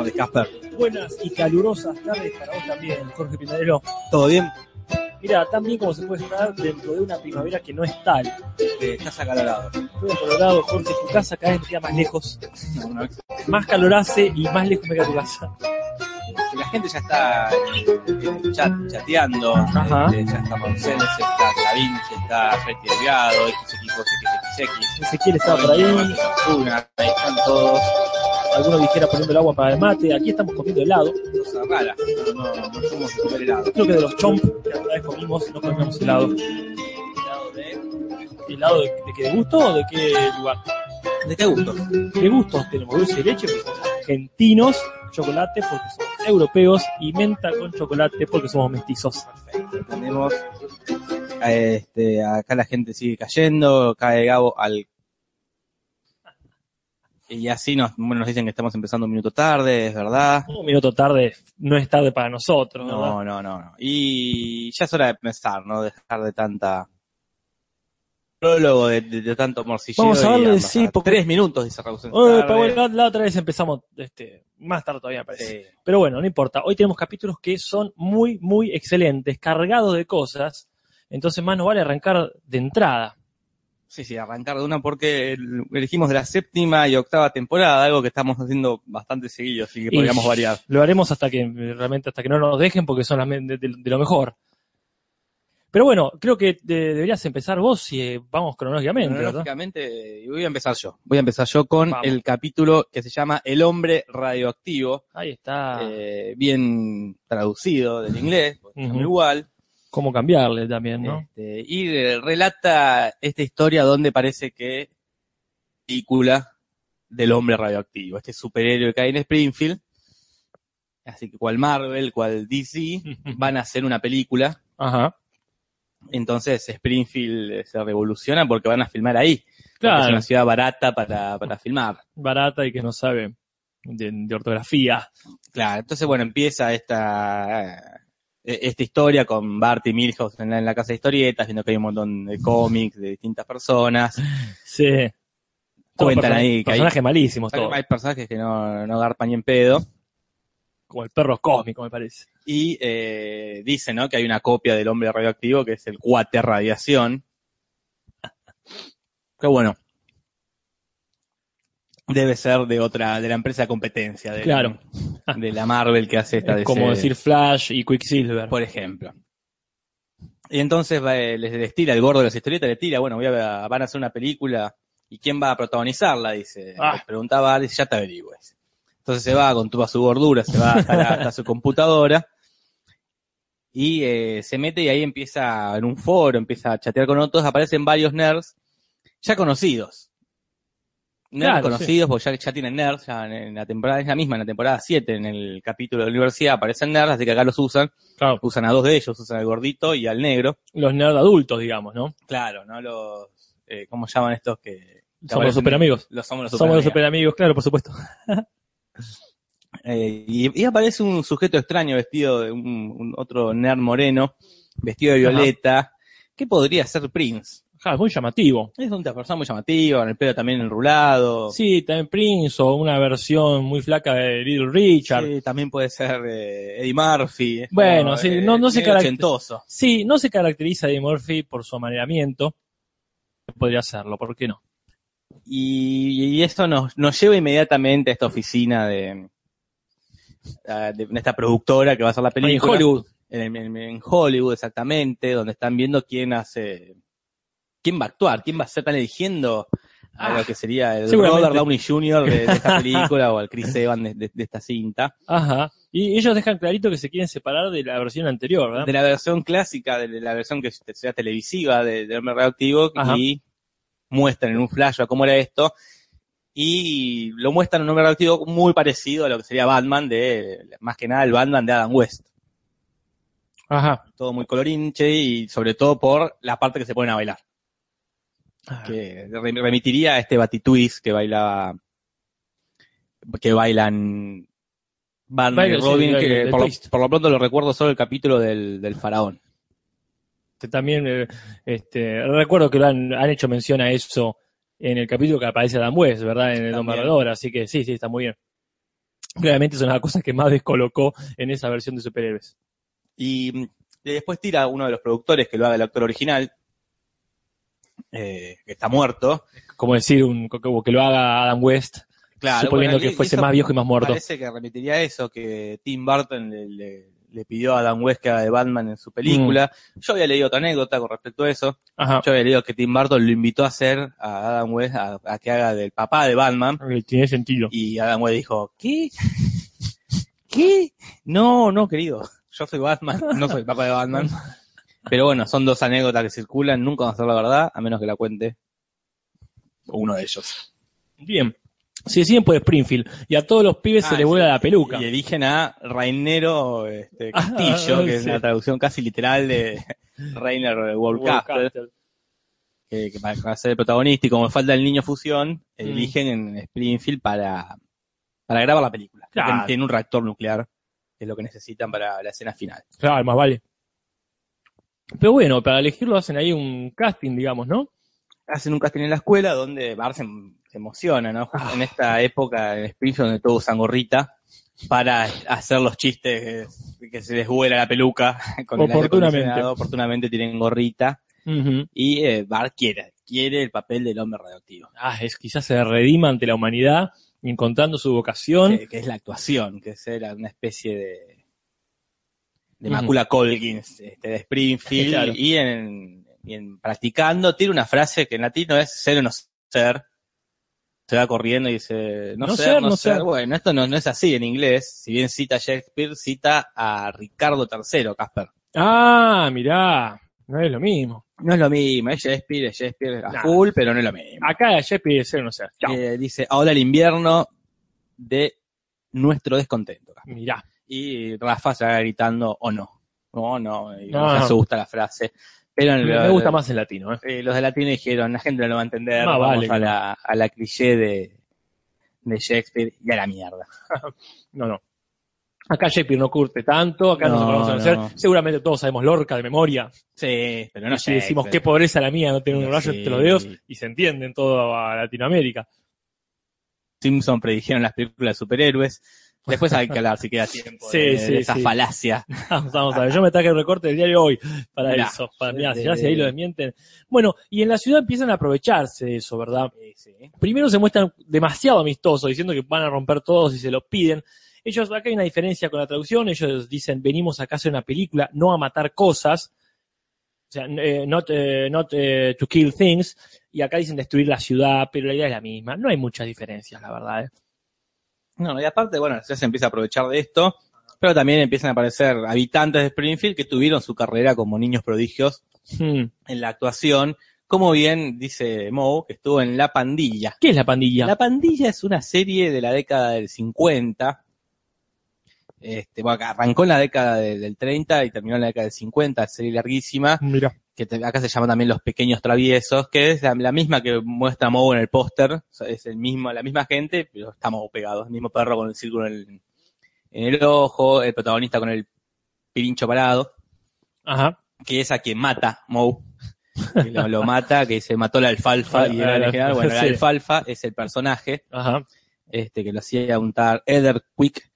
Tardes, Casper. Buenas y calurosas tardes para vos también, Jorge Pinadero. ¿Todo bien? Mira, tan bien como se puede estar dentro de una primavera que no es tal. Eh, estás acalorado. Estoy en Colorado, Jorge, tu casa cada vez me queda más lejos. Más calor hace y más lejos me queda tu casa. La gente ya está el chat, chateando. Ajá. Este, ya está Monsenes, está Clavinci, está Reti Delgado, X equipos XXX. Ezequiel estaba por ahí, ahí están todos. Alguno dijera poniendo el agua para el mate. Aquí estamos comiendo helado. Cosas raras. No, no, no somos de comer helado. Creo que de los chomp que alguna vez comimos, no comíamos helado. ¿Helado de, ¿Helado de, de qué gusto o de qué lugar? ¿De qué gusto? ¿Qué gustos tenemos? Dulce de leche porque somos argentinos, chocolate porque somos europeos y menta con chocolate porque somos mestizos. Perfecto. Tenemos. Este, acá la gente sigue cayendo, cae Gabo al. Y así nos, bueno, nos dicen que estamos empezando un minuto tarde, es verdad. Un minuto tarde no es tarde para nosotros, ¿verdad? No, no, no, no. Y ya es hora de pensar, ¿no? Dejar de tanta prólogo, de, de- de tanto morcilleo. Vamos a darle, sí, porque- Tres minutos, dice Raúl. Uy, pero bueno, la, la otra vez empezamos este, más tarde todavía, parece. Sí. Pero bueno, no importa. Hoy tenemos capítulos que son muy, muy excelentes, cargados de cosas. Entonces más nos vale arrancar de entrada. Sí, sí, arrancar de una porque el- elegimos de la séptima y octava temporada, algo que estamos haciendo bastante seguido, así que Y podríamos variar. Lo haremos hasta que realmente hasta que no nos dejen porque son las de, de- de lo mejor. Pero bueno, creo que de- deberías empezar vos si eh, vamos cronológicamente. Cronológicamente, voy a empezar yo. Voy a empezar yo con Vamos. el capítulo que se llama El hombre radioactivo, Ahí está. eh, bien traducido del inglés, Ujú. igual. Cómo cambiarle también, ¿no? Este, y relata esta historia donde parece que película del hombre radioactivo, este superhéroe que hay en Springfield. Así que cual Marvel, cual DC, van a hacer una película. Ajá. Entonces Springfield eh, se revoluciona porque van a filmar ahí. Porque Es Claro. una ciudad barata para, para filmar. Barata y que no sabe de, de ortografía. Claro, entonces bueno, empieza esta, esta historia con Bart y Milhouse en la, en la casa de historietas, viendo que hay un montón de cómics de distintas personas. Sí. Cuentan ahí que hay- Personajes malísimos todos. Hay personajes que no, no garpan ni en pedo. Como el perro cósmico, me parece. Y eh, dice, ¿no? Que hay una copia del hombre radioactivo que es el cuate radiación. Que bueno. Debe ser de otra, de la empresa de competencia. De, Claro. De la Marvel que hace esta Es como decir Flash y Quicksilver. por ejemplo. Y entonces va, eh, les, les tira el gordo de las historietas, le tira, bueno, voy a, van a hacer una película y quién va a protagonizarla, dice. Ah. Preguntaba, dice, ya te averiguo. dice. Entonces se va con toda su gordura, se va hasta, la- hasta su computadora y eh, se mete y ahí empieza en un foro, empieza a chatear con otros, aparecen varios nerds ya conocidos. Nerds Claro, conocidos, porque ya, ya tienen nerds, ya en, en la temporada, es la misma, en la temporada 7, en el capítulo de la universidad aparecen nerds, así que acá los usan, Claro, usan a dos de ellos, usan al gordito y al negro. los nerd adultos, digamos, ¿no? Claro, ¿no? Los, eh, ¿cómo llaman estos que? Somos los super amigos. Los somos los Somos los superamigos. super amigos, claro, por supuesto. Eh, y, y aparece un sujeto extraño vestido de un, un otro nerd moreno, vestido de Ajá. violeta, que podría ser Prince. Ja, es muy llamativo. Es una persona muy llamativa, con el pelo también enrulado. Sí, también Prince o una versión muy flaca de Little Richard. Sí, también puede ser eh, Eddie Murphy. Bueno, como, sí, eh, no- no se medio caracter- ochentoso. Sí, no se caracteriza de Murphy por su amaneramiento. Podría hacerlo, ¿por qué no? Y, y eso nos, nos lleva inmediatamente a esta oficina de, de esta productora que va a hacer la En película. Hollywood. En, en- en Hollywood, exactamente, donde están viendo quién hace, quién va a actuar, quién va a ser, están eligiendo a Ah, lo que sería el. Robert Downey Jr. de, de esta película o al Chris Evans de, de- de esta cinta. Ajá. Y ellos dejan clarito que se quieren separar de la versión anterior, ¿verdad? De la versión clásica, de la versión que sea televisiva de, de Hombre Radioactivo Ajá. y muestran en un flash a cómo era esto y lo muestran en un Hombre Radioactivo muy parecido a lo que sería Batman de, más que nada el Batman de Adam West. Ajá. Todo muy colorinche y sobre todo por la parte que se ponen a bailar. Ah, que re- remitiría a este Batitwist que bailaba que bailan y Baila, Robin, que por lo, twist. por lo pronto lo recuerdo solo el capítulo del, del faraón. también eh, este, recuerdo que lo han, han hecho mención a eso en el capítulo que aparece Adam West, ¿verdad? En el. Barredor, así que sí, sí, está muy bien. Claramente son las cosas que más descolocó en esa versión de superhéroes. Y mm, después tira uno de los productores que lo haga el actor original, eh, que está muerto. Como decir, un, que lo haga Adam West, Claro, suponiendo bueno, que fuese más viejo y más muerto. Parece que remitiría a eso, que Tim Burton le, le- le pidió a Adam West que haga de Batman en su película. Mm. Yo había leído otra anécdota con respecto a eso. Ajá. Yo había leído que Tim Burton lo invitó a hacer a Adam West a, a que haga del papá de Batman. Tiene sentido. Y Adam West dijo, ¿qué? ¿Qué? No, no, querido. Yo soy Batman, no soy el papá de Batman. Pero bueno, son dos anécdotas que circulan, nunca van a ser la verdad, a menos que la cuente uno de ellos. Bien. Si deciden por Springfield y a todos los pibes se Ah, le vuela sí. la peluca. Y eligen a Rainero este, Ah, Castillo, que es una traducción casi literal de Rainer Worldcaster, Worldcaster. que, que para, ser el protagonista y como falta el niño fusión, Mm. eligen en Springfield para, para grabar la película. Claro. Porque Tiene un reactor nuclear, que es lo que necesitan para la escena final. Claro, más vale. Pero bueno, para elegirlo hacen ahí un casting, digamos, ¿no? Hacen un casting en la escuela donde Bart se, se emociona, ¿no? Justo en esta época en Springfield donde todos usan gorrita para hacer los chistes que, que se les vuela la peluca con el Oportunamente. acondicionado. Oportunamente tienen gorrita. Y eh, Bart quiere, quiere el papel del hombre radioactivo. Ah, es quizás se redima ante la humanidad, encontrando su vocación. Que, que es la actuación, que es una especie de, de. Macula Colkins este, de Springfield. Claro. Y, en, y en practicando tiene una frase que en latino es ser o no ser. Se va corriendo y dice, no, No ser, ser, no, ser. ser. Bueno, esto no, no es así en inglés. Si bien cita a Shakespeare, cita a Ricardo III, Casper. Ah, mirá, no es lo mismo. No es lo mismo, es Shakespeare, es Shakespeare a Nah. full, pero no es lo mismo. Acá Shepard es ser o no ser. Eh, dice, ahora el invierno de nuestro descontento. Mirá. Y Rafa se va gritando, o no. No, no, y No, no no. se gusta la frase. Pero Me, lo- me gusta más en latino, ¿eh? eh, los de latino dijeron, la gente no lo va a entender, Más vamos vale a, la, a la cliché de, de Shakespeare y a la mierda. No, no. Acá Shakespeare no curte tanto, acá no, No, se conoce a no. ser. Seguramente todos sabemos Lorca de memoria. Sí, pero no si decimos qué pobreza la mía, no tener un rayo entre los dedos, y se entiende en toda Latinoamérica. Simpson predijeron las películas de superhéroes. Después hay que hablar si queda tiempo Sí, de, sí, de esa sí. falacia. Vamos, vamos a ver, yo me traje el recorte del diario hoy para Mirá. eso. Para, mirá, si De- ya si ahí lo desmienten. Bueno, y en la ciudad empiezan a aprovecharse de eso, ¿verdad? Sí, sí. Primero se muestran demasiado amistosos, diciendo que van a romper todos y se lo piden. Ellos, acá hay una diferencia con la traducción, ellos dicen, venimos acá a hacer una película, no a matar cosas. O sea, eh, not, eh, not eh, to kill things. Y acá dicen destruir la ciudad, pero la idea es la misma. No hay muchas diferencias, la verdad. No, y aparte, bueno, ya se empieza a aprovechar de esto, pero también empiezan a aparecer habitantes de Springfield que tuvieron su carrera como niños prodigios Hmm. en la actuación, como bien dice Moe, que estuvo en La Pandilla. ¿Qué es la pandilla? La Pandilla es una serie de la década del 50. Este, bueno, arrancó en la década de- del 30 y terminó en la década del 50, serie larguísima, Mira. Que acá se llama también Los Pequeños Traviesos, que es la, la misma que muestra Moe en el póster, o sea, es el mismo, la misma gente, pero está Moe pegado, el mismo perro con el círculo en el, en el ojo, el protagonista con el pirincho parado, Ajá. que es a quien mata Moe. Que lo, lo mata, que se mató la alfalfa y era el general. Bueno, la alfalfa es el personaje Ajá. este, que lo hacía untar Eder Quick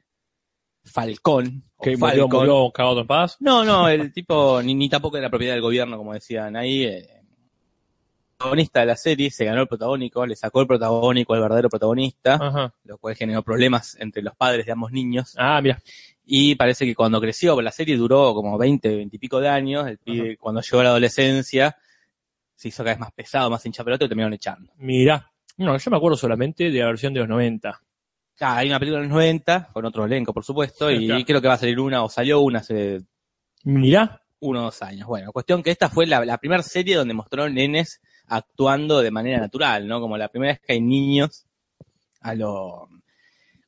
Falcón. Que murió, Falcon. murió cagado en paz. No, no, el tipo ni, ni tampoco era propiedad del gobierno, como decían ahí. eh. El protagonista de la serie se ganó el protagónico, le sacó el protagónico al verdadero protagonista, Ajá. lo cual generó problemas entre los padres de ambos niños. Ah, mira. Y parece que cuando creció, la serie duró como 20, 20 y pico de años, el pibe, cuando llegó a la adolescencia, se hizo cada vez más pesado, más hincha pelota y lo terminaron echando. Mira. No, yo me acuerdo solamente de la versión de los 90. Ah, hay una película en los 90, con otro elenco, por supuesto, y Claro. creo que va a salir una, o salió una hace Mira. uno o dos años. Bueno, cuestión que esta fue la, la primera serie donde mostraron nenes actuando de manera natural, ¿no? Como la primera vez que hay niños a lo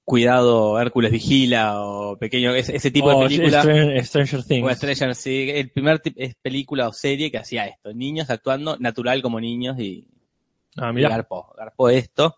cuidado Hércules Vigila o pequeño, ese, ese tipo Oh, de película. Str- Stranger Things. O Stranger Things, el primer es película o serie que hacía esto, niños actuando natural como niños y, ah, y mira. garpó, garpó esto.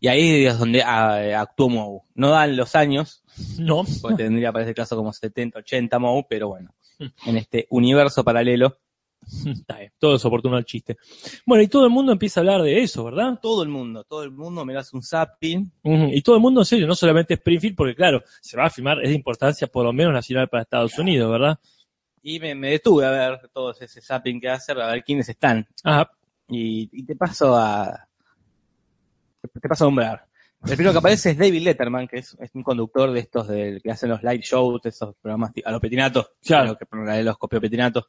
Y ahí es donde ah, actuó Moe. No dan los años, No. porque tendría para ese caso como 70, 80 Moe, pero bueno, en este universo paralelo Está bien, todo es oportuno al chiste. Bueno, y todo el mundo empieza a hablar de eso, ¿verdad? Todo el mundo, todo el mundo me hace un zapping. Y todo el mundo en serio, no solamente Springfield, porque claro, se va a filmar, es de importancia por lo menos nacional para Estados Claro. Unidos, ¿verdad? Y me, me detuve a ver todo ese zapping que hace, a ver quiénes están. Ajá. Y, y te paso a. Te paso a nombrar. El primero que aparece es David Letterman, que es, es un conductor de estos del que hacen los live shows, de esos programas a los petinatos. Claro. que a los copios petinatos.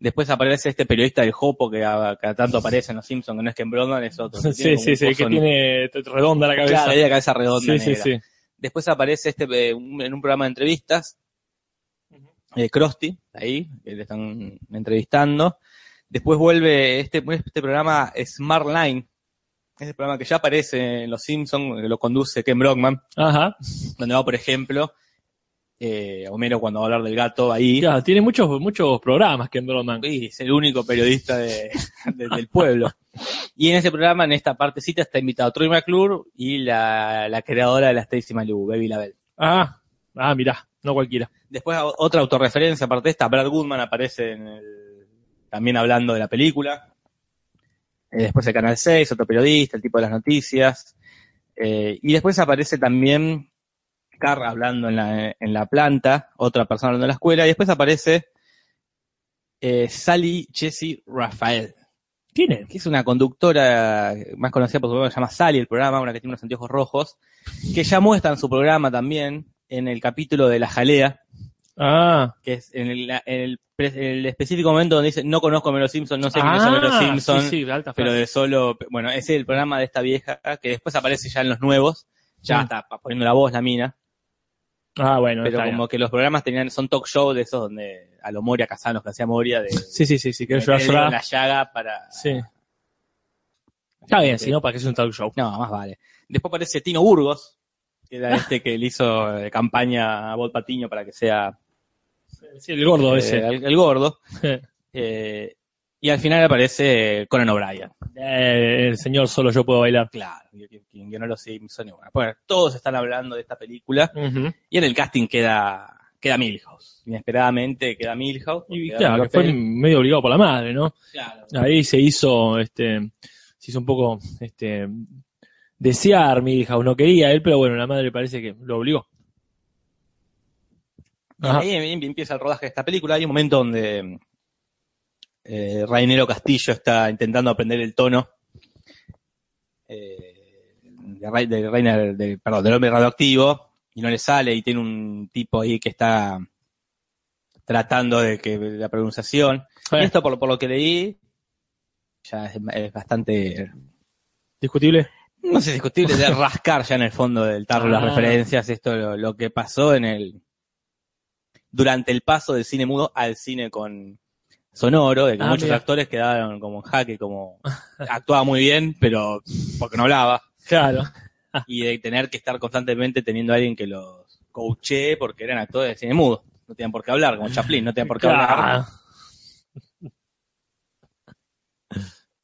Después aparece este periodista del Jopo que a- cada tanto aparece en los Simpsons, que no es Ken Brogan, es otro. Sí, sí, sí, que en- tiene redonda la cabeza. Claro, tiene la cabeza redonda. sí, sí, sí. Después aparece este eh, en un programa de entrevistas, eh, Krusty, ahí, que le están entrevistando. Después vuelve este, este programa Smart Line, ese programa que ya aparece en Los Simpsons, que lo conduce Ken Brockman, Ajá. donde va, por ejemplo, eh, Homero cuando va a hablar del gato ahí. Claro, tiene muchos, muchos programas Ken Broman. Y es el único periodista de- de- del pueblo. Y en ese programa, en esta partecita, está invitado Troy McClure y la, la creadora de la Stacy Malibu, Baby Label. Ah, ah, mirá, no cualquiera. Después otra autorreferencia, aparte de esta, Brad Goodman aparece en el- también hablando de la película. Eh, después el Canal 6, otro periodista, el tipo de las noticias. Eh, y después aparece también Carr hablando en la, en la planta, otra persona hablando en la escuela. Y después aparece eh, Sally Jessie Rafael, ¿Quién es? que es una conductora más conocida por su programa, se llama Sally el programa, una que tiene unos anteojos rojos, que ya muestra en su programa también, en el capítulo de La Jalea, Ah, que es en el, en el, el específico momento donde dice, no conozco a Melo Simpson, no sé quién es ah, Simpson, Sí, sí, alta pero de solo, bueno, ese es el programa de esta vieja, que después aparece ya en los nuevos, ya Mm. está poniendo la voz la mina, Ah, bueno, pero bien. como que los programas tenían, son talk show de esos donde a lo Moria Casanos, que hacía Moria, de Sí, sí, sí, sí, que llorar. la llaga para... Sí. Está bien, si no, para que es un talk show. No, más vale. Después aparece Tino Burgos, que era este que le hizo eh, campaña a Bob Patiño para que sea Sí, el gordo eh, ese. el, el gordo. Eh, y al final aparece Conan O'Brien. Eh, el señor solo yo puedo bailar. Claro, quien guionó los Simpsons. y Bueno, Bueno, todos están hablando de esta película. Y en el casting queda, queda Milhouse. Inesperadamente queda Milhouse. Y claro, que fue medio obligado por la madre, ¿no? Claro. Ahí se hizo, este, se hizo un poco, este, desear mi hija, no quería él, pero bueno, la madre parece que lo obligó. Y ahí em- empieza el rodaje de esta película. Hay un momento donde eh, Rainero Castillo está intentando aprender el tono eh, de, de de- perdón, del hombre radioactivo y no le sale y tiene un tipo ahí que está tratando de que la pronunciación. Eh, esto por, lo- por lo que leí ya es, es bastante Discutible. no sé, discutible de rascar ya en el fondo del tarro las Ah. referencias, esto lo, lo que pasó en el durante el paso del cine mudo al cine con sonoro, de que Ah, muchos mira. actores quedaron como en jaque, como actuaba muy bien, pero porque no hablaba, Claro. y de tener que estar constantemente teniendo a alguien que los coachee porque eran actores de cine mudo, no tenían por qué hablar, como Chaplin, no tenían por qué hablar. Claro.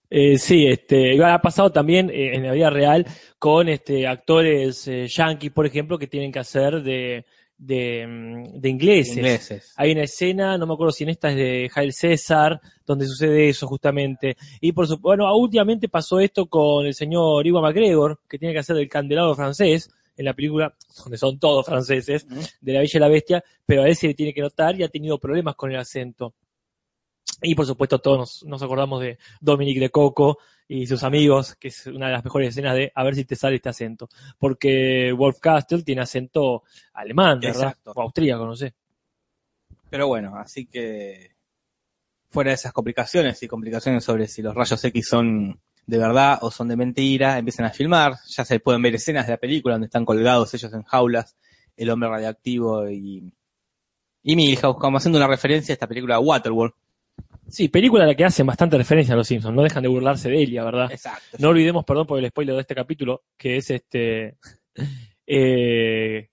Eh, sí, este, ha pasado también eh, en la vida real con este actores eh, yankees, por ejemplo, que tienen que hacer de, de, de ingleses. Ingleses. Hay una escena, no me acuerdo si en esta es de Jael César, donde sucede eso justamente. Y por su, bueno, últimamente pasó esto con el señor Iwan McGregor, que tiene que hacer del candelabro francés en la película, donde son todos franceses, de La Bella y la Bestia, pero a él se le tiene que notar y ha tenido problemas con el acento. Y por supuesto todos nos, nos acordamos de Dominique de Coco y sus amigos, que es una de las mejores escenas de a ver si te sale este acento. Porque Wolf Castle tiene acento alemán, ¿verdad? Exacto. O austríaco, no sé. Pero bueno, así que fuera de esas complicaciones y complicaciones sobre si los rayos X son de verdad o son de mentira, empiezan a filmar, ya se pueden ver escenas de la película donde están colgados ellos en jaulas, el hombre radioactivo y, y Milhouse, como haciendo una referencia a esta película Waterworld. Sí, película a la que hacen bastante referencia a los Simpsons, no dejan de burlarse de ella, ¿verdad? Exacto. No olvidemos, perdón por el spoiler de este capítulo, que es este. eh,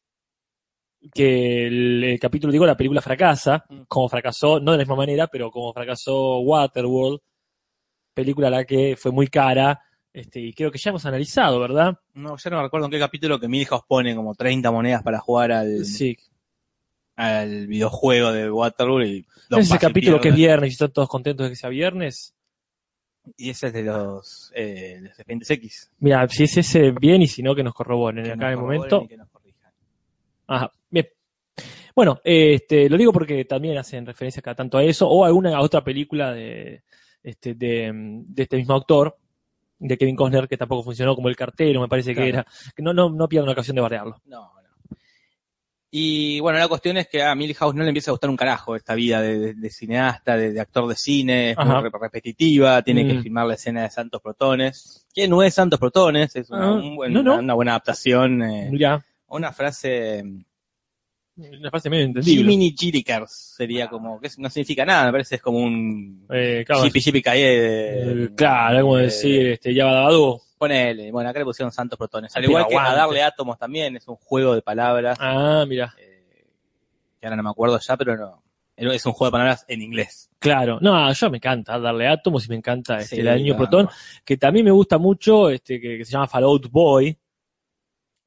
que el, el capítulo, digo, la película fracasa, Mm. como fracasó, no de la misma manera, pero como fracasó Waterworld, película a la que fue muy cara, este, y creo que ya hemos analizado, ¿verdad? No, ya no me recuerdo en qué capítulo que Milhouse pone como 30 monedas para jugar al... Sí. Al videojuego de Waterworld y Don ese capítulo que es viernes y están todos contentos de que sea viernes. Y ese es de los, eh, los Expedientes X. Mira, si es ese, bien, y si no, que nos corroboren Que acá en el momento. que nos. Ajá, bien. Bueno, este, lo digo porque también hacen referencia cada tanto a eso, o a alguna otra película de este, de, de este mismo autor, de Kevin Costner, que tampoco funcionó como el cartero, me parece que era. No, no, no pierdan la ocasión de bardearlo. No, no. Y bueno, la cuestión es que a Milhouse no le empieza a gustar un carajo esta vida de, de- de cineasta, de, de actor de cine, es muy re- repetitiva, tiene que Mm. filmar la escena de Santos Protones, que no es Santos Protones, es una, Ah, un buen- no, no. una buena adaptación, eh, una frase una frase medio entendible. Jiminy Chirikers sería como, que no significa nada, me parece es como un Eh, claro, Calle de, eh, claro, como de- decir, este, ya va Ponele, bueno, acá le pusieron Santos Protones. Al Pero igual que a darle átomos también, es un juego de palabras. Ah, mira, eh, que ahora no me acuerdo ya, pero no. Es un juego de palabras en inglés. claro. No, yo me encanta darle átomos y me encanta este, Sí, el niño claro. protón, que también me gusta mucho, este, que, que se llama Fallout Boy,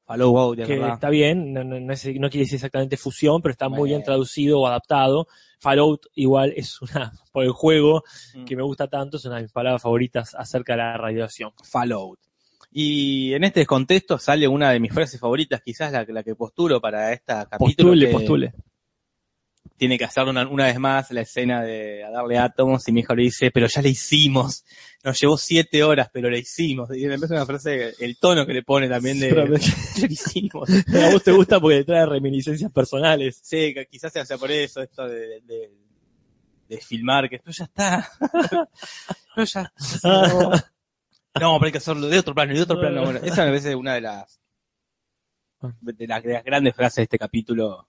Follow Wow, de que verdad. está bien, no, no- no es- no quiere decir exactamente fusión, pero está muy Bueno. bien traducido o adaptado. Fallout igual es una, por el juego Mm. que me gusta tanto, es una de mis palabras favoritas acerca de la radiación. Fallout. Y en este contexto sale una de mis frases favoritas, quizás la, la que postulo para esta capítulo. Postule, que postule. Tiene que hacer una, una vez más la escena de a darle átomos y mi hijo le dice, pero ya le hicimos. Nos llevó siete horas, pero le hicimos. Y me parece una frase, el tono que le pone también de, ya le hicimos. A vos te gusta porque te trae reminiscencias personales. Sí, quizás sea, sea por eso, esto de, de, de filmar, que esto ya está. Pero ya no. no, pero hay que hacerlo de otro plano, y de otro plano. Bueno, esa me parece una de las, de las, de las grandes frases de este capítulo,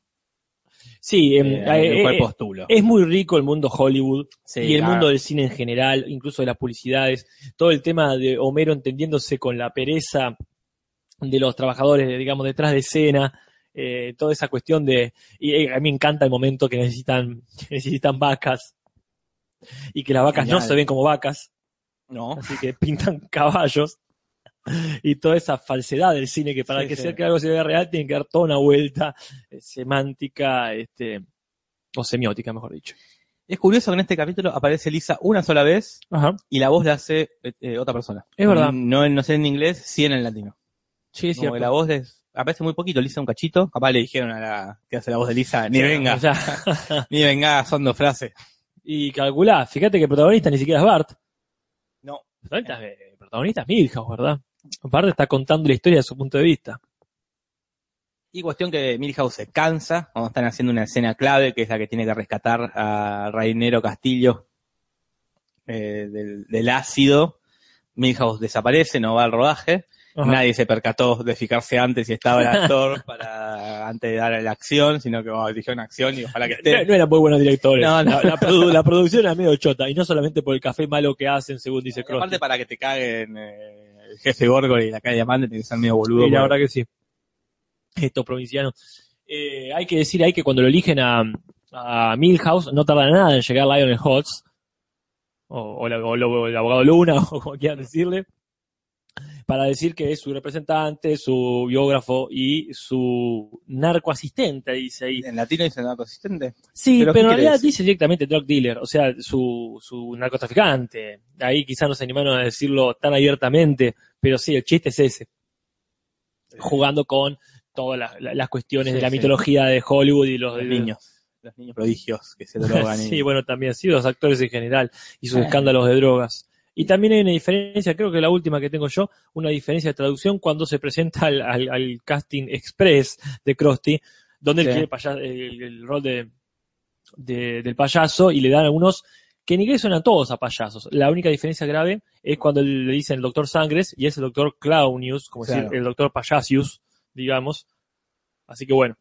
Sí, em, eh, el eh, cual eh, postulo. es muy rico el mundo Hollywood Sí, y el mundo del cine en general, incluso de las publicidades, todo el tema de Homero entendiéndose con la pereza de los trabajadores, digamos, detrás de escena, eh, toda esa cuestión de, y a mí me encanta el momento que necesitan, que necesitan vacas y que las vacas no se ven como vacas, No, así que pintan caballos y toda esa falsedad del cine que para Sí, que sí. sea que algo se vea real tiene que dar toda una vuelta eh, semántica, este, o semiótica, mejor dicho. es curioso que en este capítulo aparece Lisa una sola vez Ajá. y la voz la hace eh, eh, otra persona. Es verdad. No, no sé en inglés, sí en el latino. Sí, cierto. la voz es, aparece muy poquito, Lisa un cachito. Capaz le dijeron a la que hace la voz de Lisa, ni venga, O sea, ni venga, son dos frases. y calculá, fíjate que el protagonista ni siquiera es Bart. No, El protagonista, es- el protagonista es Milhouse, ¿verdad? Bart está contando la historia de su punto de vista. Y cuestión que Milhouse se cansa cuando están haciendo una escena clave, que es la que tiene que rescatar a Rainero Castillo eh, del, del ácido. Milhouse desaparece, no va al rodaje. Ajá. Nadie se percató de fijarse antes si estaba el actor para antes de dar la acción, sino que oh, dijeron acción y ojalá que No, esté. no eran muy buenos directores. No, no. La, la produ- la producción era medio chota, y no solamente por el café malo que hacen, según dice Cross. aparte para que te caguen eh, el jefe Gorgor y la calle Diamante, tiene que ser medio boludo. Y la verdad que sí. Estos provincianos. Eh, hay que decir ahí que cuando lo eligen a, a Milhouse, no tarda nada en llegar Lionel Hutz, o, o la- o lo- el abogado Luna, o como quieran decirle, para decir que es su representante, su biógrafo y su narcoasistente, dice ahí. En latino dice narco asistente. Sí, ¿Pero en realidad dice directamente drug dealer, o sea, su, su narcotraficante. Ahí quizás no se animaron a decirlo tan abiertamente, pero sí, el chiste es ese. Jugando con todas las, cuestiones Sí, de la sí. mitología de Hollywood y los, Los niños. Los niños prodigios que se drogan. y- sí, bueno, también sí, los actores en general y sus escándalos de drogas. Y también hay una diferencia, creo que la última que tengo yo, una diferencia de traducción cuando se presenta al, al- al casting express de Krusty, donde él quiere el, paya- el- el rol de, de- del payaso y le dan algunos que en inglés suenan todos a payasos. La única diferencia grave es cuando le dicen el doctor Sangres y es el doctor Clownius, como Claro. decir, el doctor Payasius, digamos. Así que bueno,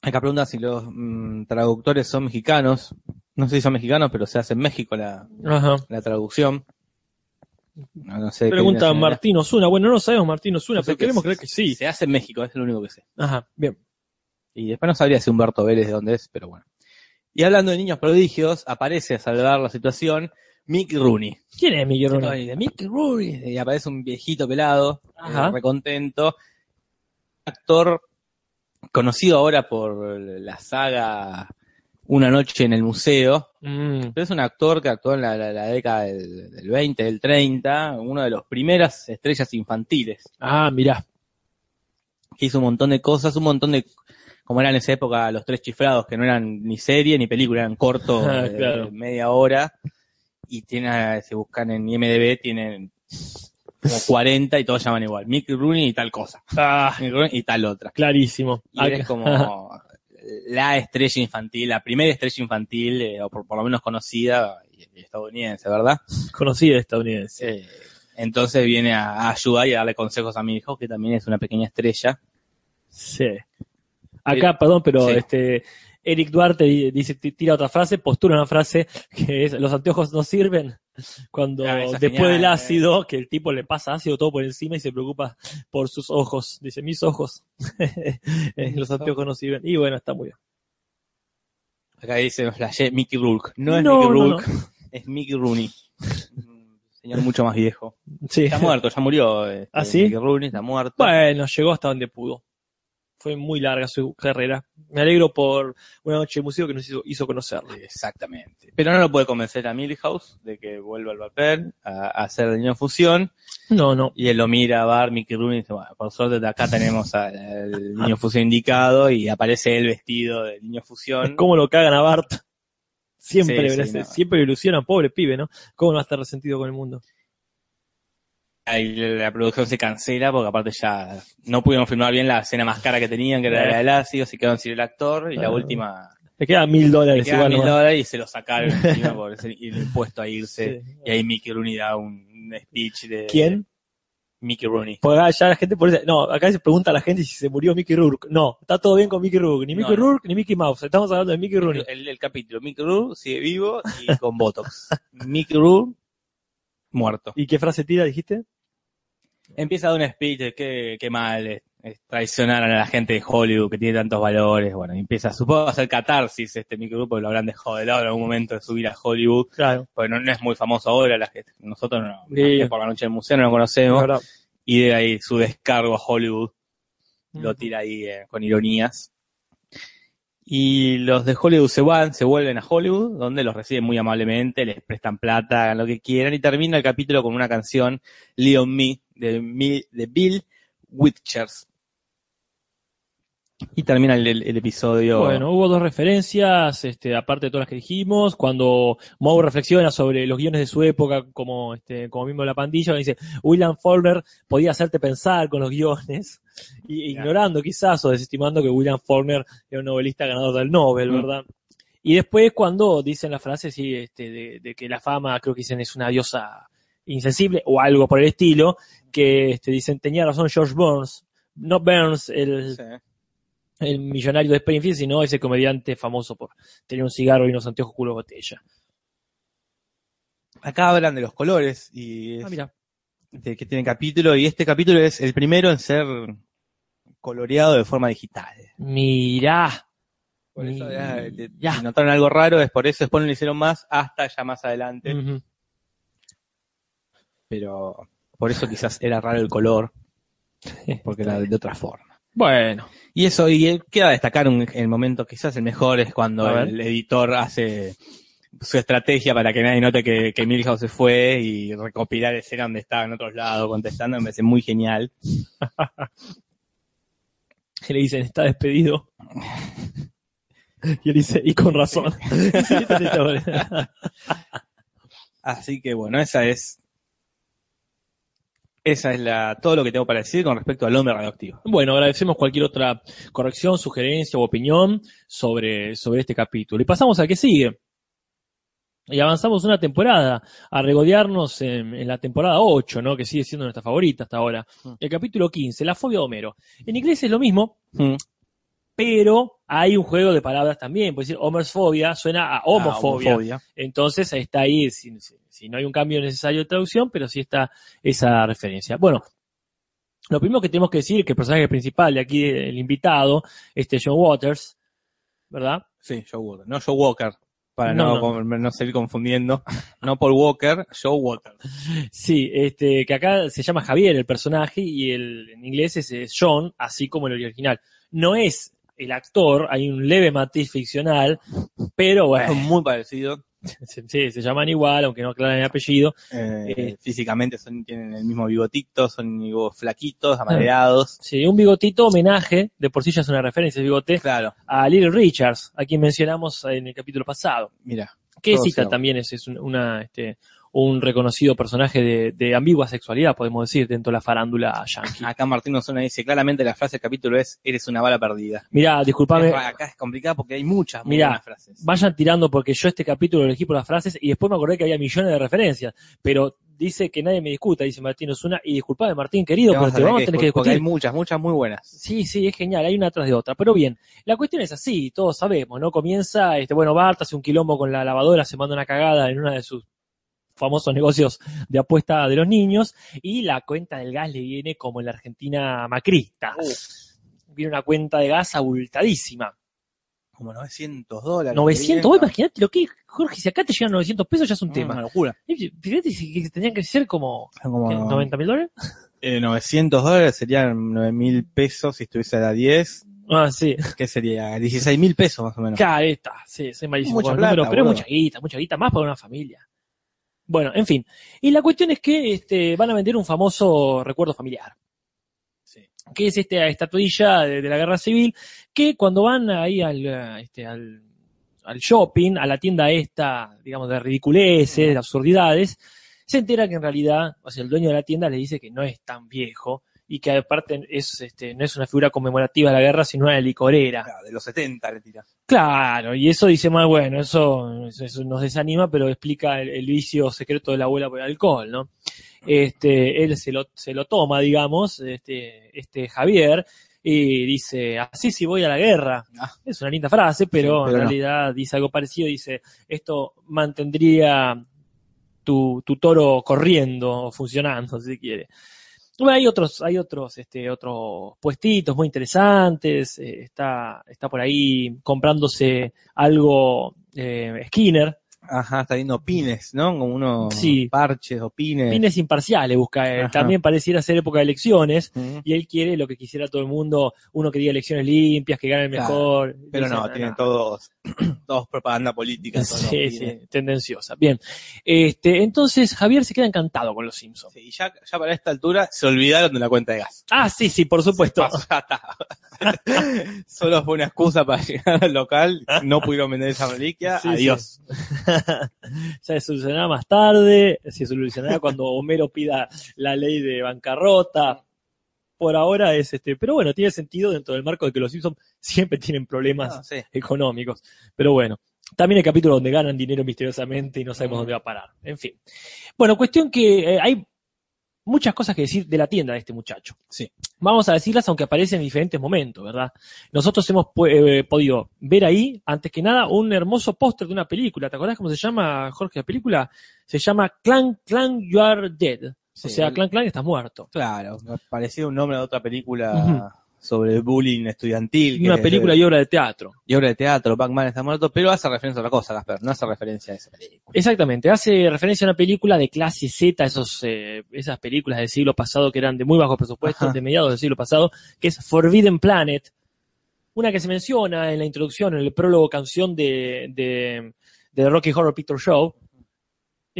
Acá preguntan si los mm, traductores son mexicanos. No sé si son mexicanos, pero se hace en México la, Ajá. la traducción. No, no sé Pregunta. Martín Osuna. Bueno, no lo sabemos Martín Osuna, sé pero queremos creer que sí. Se hace en México, es lo único que sé. Ajá, bien. Y después no sabría si Humberto Vélez de dónde es, pero bueno. Y hablando de niños prodigios, aparece a salvar la situación Mick Rooney. ¿Quién es Miguel Rooney? De Mick Rooney. Y aparece un viejito pelado, eh, recontento. Actor conocido ahora por la saga Una noche en el museo, Mm, pero es un actor que actuó en la, la- la década del, del 20, del 30, uno de los primeras estrellas infantiles, Ah, mirá. que hizo un montón de cosas, un montón de, como eran en esa época los tres chiflados, que no eran ni serie ni película, eran cortos, Ah, de claro. media hora, y tiene, se buscan en IMDB, tienen como 40 y todos llaman igual, Mickey Rooney y tal cosa, Ah, Mickey Rooney y tal otra. clarísimo. Y él Acá- es como la estrella infantil, la primera estrella infantil, eh, o por, por lo menos conocida, y estadounidense, ¿verdad? Conocida estadounidense. Eh, entonces viene a, a ayudar y a darle consejos a mi hijo, que también es una pequeña estrella. Sí. Acá, perdón, pero Sí. este Eric Duarte di- dice, ti- tira otra frase, postura una frase que es los anteojos no sirven. Cuando Ah, después genial, del eh. ácido, que el tipo le pasa ácido todo por encima y se preocupa por sus ojos. Dice, mis ojos. Eh, los anteojos no sirven. Y bueno, está muy bien. Acá dice flashé Mickey Rourke. No es No, Mickey no, Rourke, es Mickey Rooney. Un Señor mucho más viejo. Sí. Está muerto, ya murió. este, ¿Ah, sí? Mickey Rooney está muerto. Bueno, llegó hasta donde pudo. Fue muy larga su carrera. Me alegro por una noche de museo que nos hizo, hizo conocerlo. Exactamente. Pero no lo puede convencer a Milhouse de que vuelva al papel a, a hacer de niño fusión. No, no. Y él lo mira a Bar, Mickey Rooney y dice, bueno, por suerte de acá tenemos al, niño fusión indicado y aparece él vestido de niño fusión. ¿Cómo lo cagan a Bart? Siempre, Sí, sí, merece- no. siempre lo ilusionan, pobre pibe, ¿no? ¿Cómo no va a estar resentido con el mundo? Ahí la producción se cancela porque aparte ya no pudieron filmar bien la escena más cara que tenían, que era la del ácido, se quedaron sin el actor y la Ah. última Le quedan mil le dólares quedaban igual. mil dólares y se lo sacaron encima por ese- el impuesto a irse. Sí. Y ahí Mickey Rooney da un speech de... ¿Quién? Mickey Rooney. Porque acá ya la gente por eso- no, acá se pregunta a la gente si se murió Mickey Rourke. No, está todo bien con Mickey Rourke. Ni Mickey no. Rourke ni Mickey Mouse. Estamos hablando de Mickey Rooney. El, el capítulo, Mickey Rourke sigue vivo y con Botox. Mickey Rourke muerto. ¿Y qué frase tira, dijiste? Empieza a dar un speech de qué, qué mal es, es traicionar a la gente de Hollywood que tiene tantos valores. Bueno, empieza, supongo, a hacer catarsis este porque lo habrán dejado de lado en algún momento de subir a Hollywood. Claro. Porque no, no es muy famoso ahora, la gente, nosotros no, Sí. por la noche del museo no lo conocemos. Ahora- Y de ahí su descargo a Hollywood lo tira ahí eh, con ironías. Y los de Hollywood se van, se vuelven a Hollywood, donde los reciben muy amablemente, les prestan plata, hagan lo que quieran, y termina el capítulo con una canción, Leon Me, de, Bill Witchers. Y termina el, el- el episodio. Bueno, hubo dos referencias, este, aparte de todas las que dijimos, cuando Moe reflexiona sobre los guiones de su época, como este, como mismo la pandilla, dice, William Faulkner podía hacerte pensar con los guiones, y, Claro. ignorando quizás o desestimando que William Faulkner era un novelista ganador del Nobel, Mm. ¿verdad? Y después cuando dicen la frase, sí, este, de, de que la fama, creo que dicen, es una diosa insensible, o algo por el estilo, que este, dicen, tenía razón George Burns, no Burns, el, Sí. el millonario de Springfield, sino ese comediante famoso por tener un cigarro y unos anteojos culo botella. Acá hablan de los colores y es- Ah, mira. de que tiene capítulo, y este capítulo es el primero en ser coloreado de forma digital. Mirá. Por eso, ya, ya. si notaron algo raro, es por eso, después no lo hicieron más, hasta ya más adelante. Pero por eso quizás era raro el color, porque era de otra forma. Bueno, Y eso, y eh, queda destacar un, el momento, quizás el mejor es cuando el editor hace su estrategia para que nadie note que, que Milhouse se fue y recopilar escena donde estaba en otros lados contestando, me parece muy genial. que le dicen, está despedido. Y él dice, y con razón. Así que bueno, esa es esa es la todo lo que tengo para decir con respecto al hombre radioactivo. Bueno, agradecemos cualquier otra corrección, sugerencia o opinión sobre, sobre este capítulo. Y pasamos al que sigue. Y avanzamos una temporada a regodearnos en, en la temporada 8, ¿no? Que sigue siendo nuestra favorita hasta ahora. Mm. El capítulo 15, la fobia de Homero. En inglés es lo mismo, Mm. pero hay un juego de palabras también. Puede decir Homer's fobia suena a homofobia. Ah, homofobia. Entonces ahí está ahí, si, si- si no hay un cambio necesario de traducción, pero sí está esa referencia. Bueno, lo primero que tenemos que decir es que el personaje principal de aquí, el invitado, este John Waters, ¿verdad? Sí, Joe Walker. No Joe Walker, para No, no, no. con- no seguir confundiendo. No Paul Walker, Joe Walker. Sí, este, que acá se llama Javier el personaje y el, en inglés es, John, así como el original. no es el actor, hay un leve matiz ficcional, pero bueno, muy parecidos. sí, se llaman igual, aunque no aclaran el apellido. eh, Eh. físicamente son, tienen el mismo bigotito, son flaquitos, amaderados. Sí, un bigotito homenaje, de por sí ya es una referencia el bigote, Claro, a Little Richards, a quien mencionamos en el capítulo pasado. mira. Que cita también es, es un- una, este, un reconocido personaje de, de ambigua sexualidad, podemos decir, dentro de la farándula yankee. Acá Martín Osuna dice, claramente la frase del capítulo es, eres una bala perdida. Mirá, disculpame, acá es complicado porque hay muchas muy Mirá, buenas frases. vayan tirando porque yo este capítulo lo elegí por las frases y después me acordé que había millones de referencias, pero dice que nadie me discuta, dice Martín Osuna, y disculpame Martín querido, pero te vamos a tener que porque hay discutir. muchas, muchas muy buenas. Sí, sí, es genial, hay una tras de otra. Pero bien, la cuestión es así, todos sabemos, ¿no? Comienza, este, bueno, Bart hace un quilombo con la lavadora, se manda una cagada en una de sus famosos negocios de apuesta de los niños, y la cuenta del gas le viene como en la Argentina macrista. Viene una cuenta de gas abultadísima. Como 900 dólares. 900, vos imagínate lo que, Jorge, si acá te llegan 900 pesos ya es un Mm, tema. Una locura. Fíjate si tenían que ser como como ¿qué? 90 mil dólares. eh, 900 dólares serían 9 mil pesos si estuviese a la 10. Ah, sí. ¿Qué sería? 16 mil pesos más o menos. Claro, está. Sí, soy malísimo Mucha con el plata, número, pero es mucha guita, mucha guita, más para una familia. Bueno, en fin. Y la cuestión es que este, van a vender un famoso recuerdo familiar, Sí. que es esta estatuilla de, de la guerra civil, que cuando van ahí al, este, al, al shopping, a la tienda esta, digamos, de ridiculeces, de absurdidades, se entera que en realidad, o sea, el dueño de la tienda le dice que no es tan viejo y que aparte es, este, no es una figura conmemorativa de la guerra, sino una licorera. Claro, de los 70 le tira. Claro, y eso dice más, bueno, eso, eso- nos desanima, pero explica el, el vicio secreto de la abuela por el alcohol, ¿no? Este, él se lo, se lo toma, digamos, este, este Javier, y dice, así sí voy a la guerra. Ah. Es una linda frase, pero, Sí, pero en no. realidad dice algo parecido, dice, esto mantendría tu, tu toro corriendo o funcionando, si se quiere. Bueno, hay otros, hay otros, este, otros puestitos muy interesantes. eh, está, está por ahí comprándose algo eh, Skinner, Ajá, está viendo pines, ¿no? Como unos Sí. parches o pines. fines imparciales busca él. Ajá. También pareciera ser época de elecciones y él quiere lo que quisiera todo el mundo, uno que diga elecciones limpias, que gane el Claro, mejor. Pero no, tienen todos, todos propaganda política. Sí, pines. sí, tendenciosa. Bien. Este, entonces Javier se queda encantado con los Simpsons. Sí, y ya, ya para esta altura se olvidaron de la cuenta de gas. Ah, sí, sí, por supuesto. Se pasó, ya está. Solo fue una excusa para llegar al local, no pudieron vender esa reliquia, Sí, adiós. se solucionará más tarde, se solucionará cuando Homero pida la ley de bancarrota. Por ahora es este, pero bueno, tiene sentido dentro del marco de que los Simpsons siempre tienen problemas sí. económicos. Pero bueno, también hay capítulos donde ganan dinero misteriosamente y no sabemos Mm. dónde va a parar. En fin. Bueno, cuestión que eh, hay muchas cosas que decir de la tienda de este muchacho. Sí. Vamos a decirlas aunque aparecen en diferentes momentos, ¿verdad? Nosotros hemos eh, podido ver ahí, antes que nada, un hermoso póster de una película. ¿Te acordás cómo se llama, Jorge, la película? Se llama Clan Clan You Are Dead. Sí, o sea, el- Clan Clan estás muerto. Claro, parecía un nombre de otra película. Sobre bullying estudiantil. Una película y obra de teatro. y obra de teatro, Pac-Man está muerto, pero hace referencia a otra cosa, Gasper, no hace referencia a esa película. Exactamente, hace referencia a una película de clase Z, esos, eh, esas películas del siglo pasado que eran de muy bajo presupuesto, Ajá. de mediados del siglo pasado, que es Forbidden Planet, una que se menciona en la introducción, en el prólogo canción de, de, de The Rocky Horror Picture Show,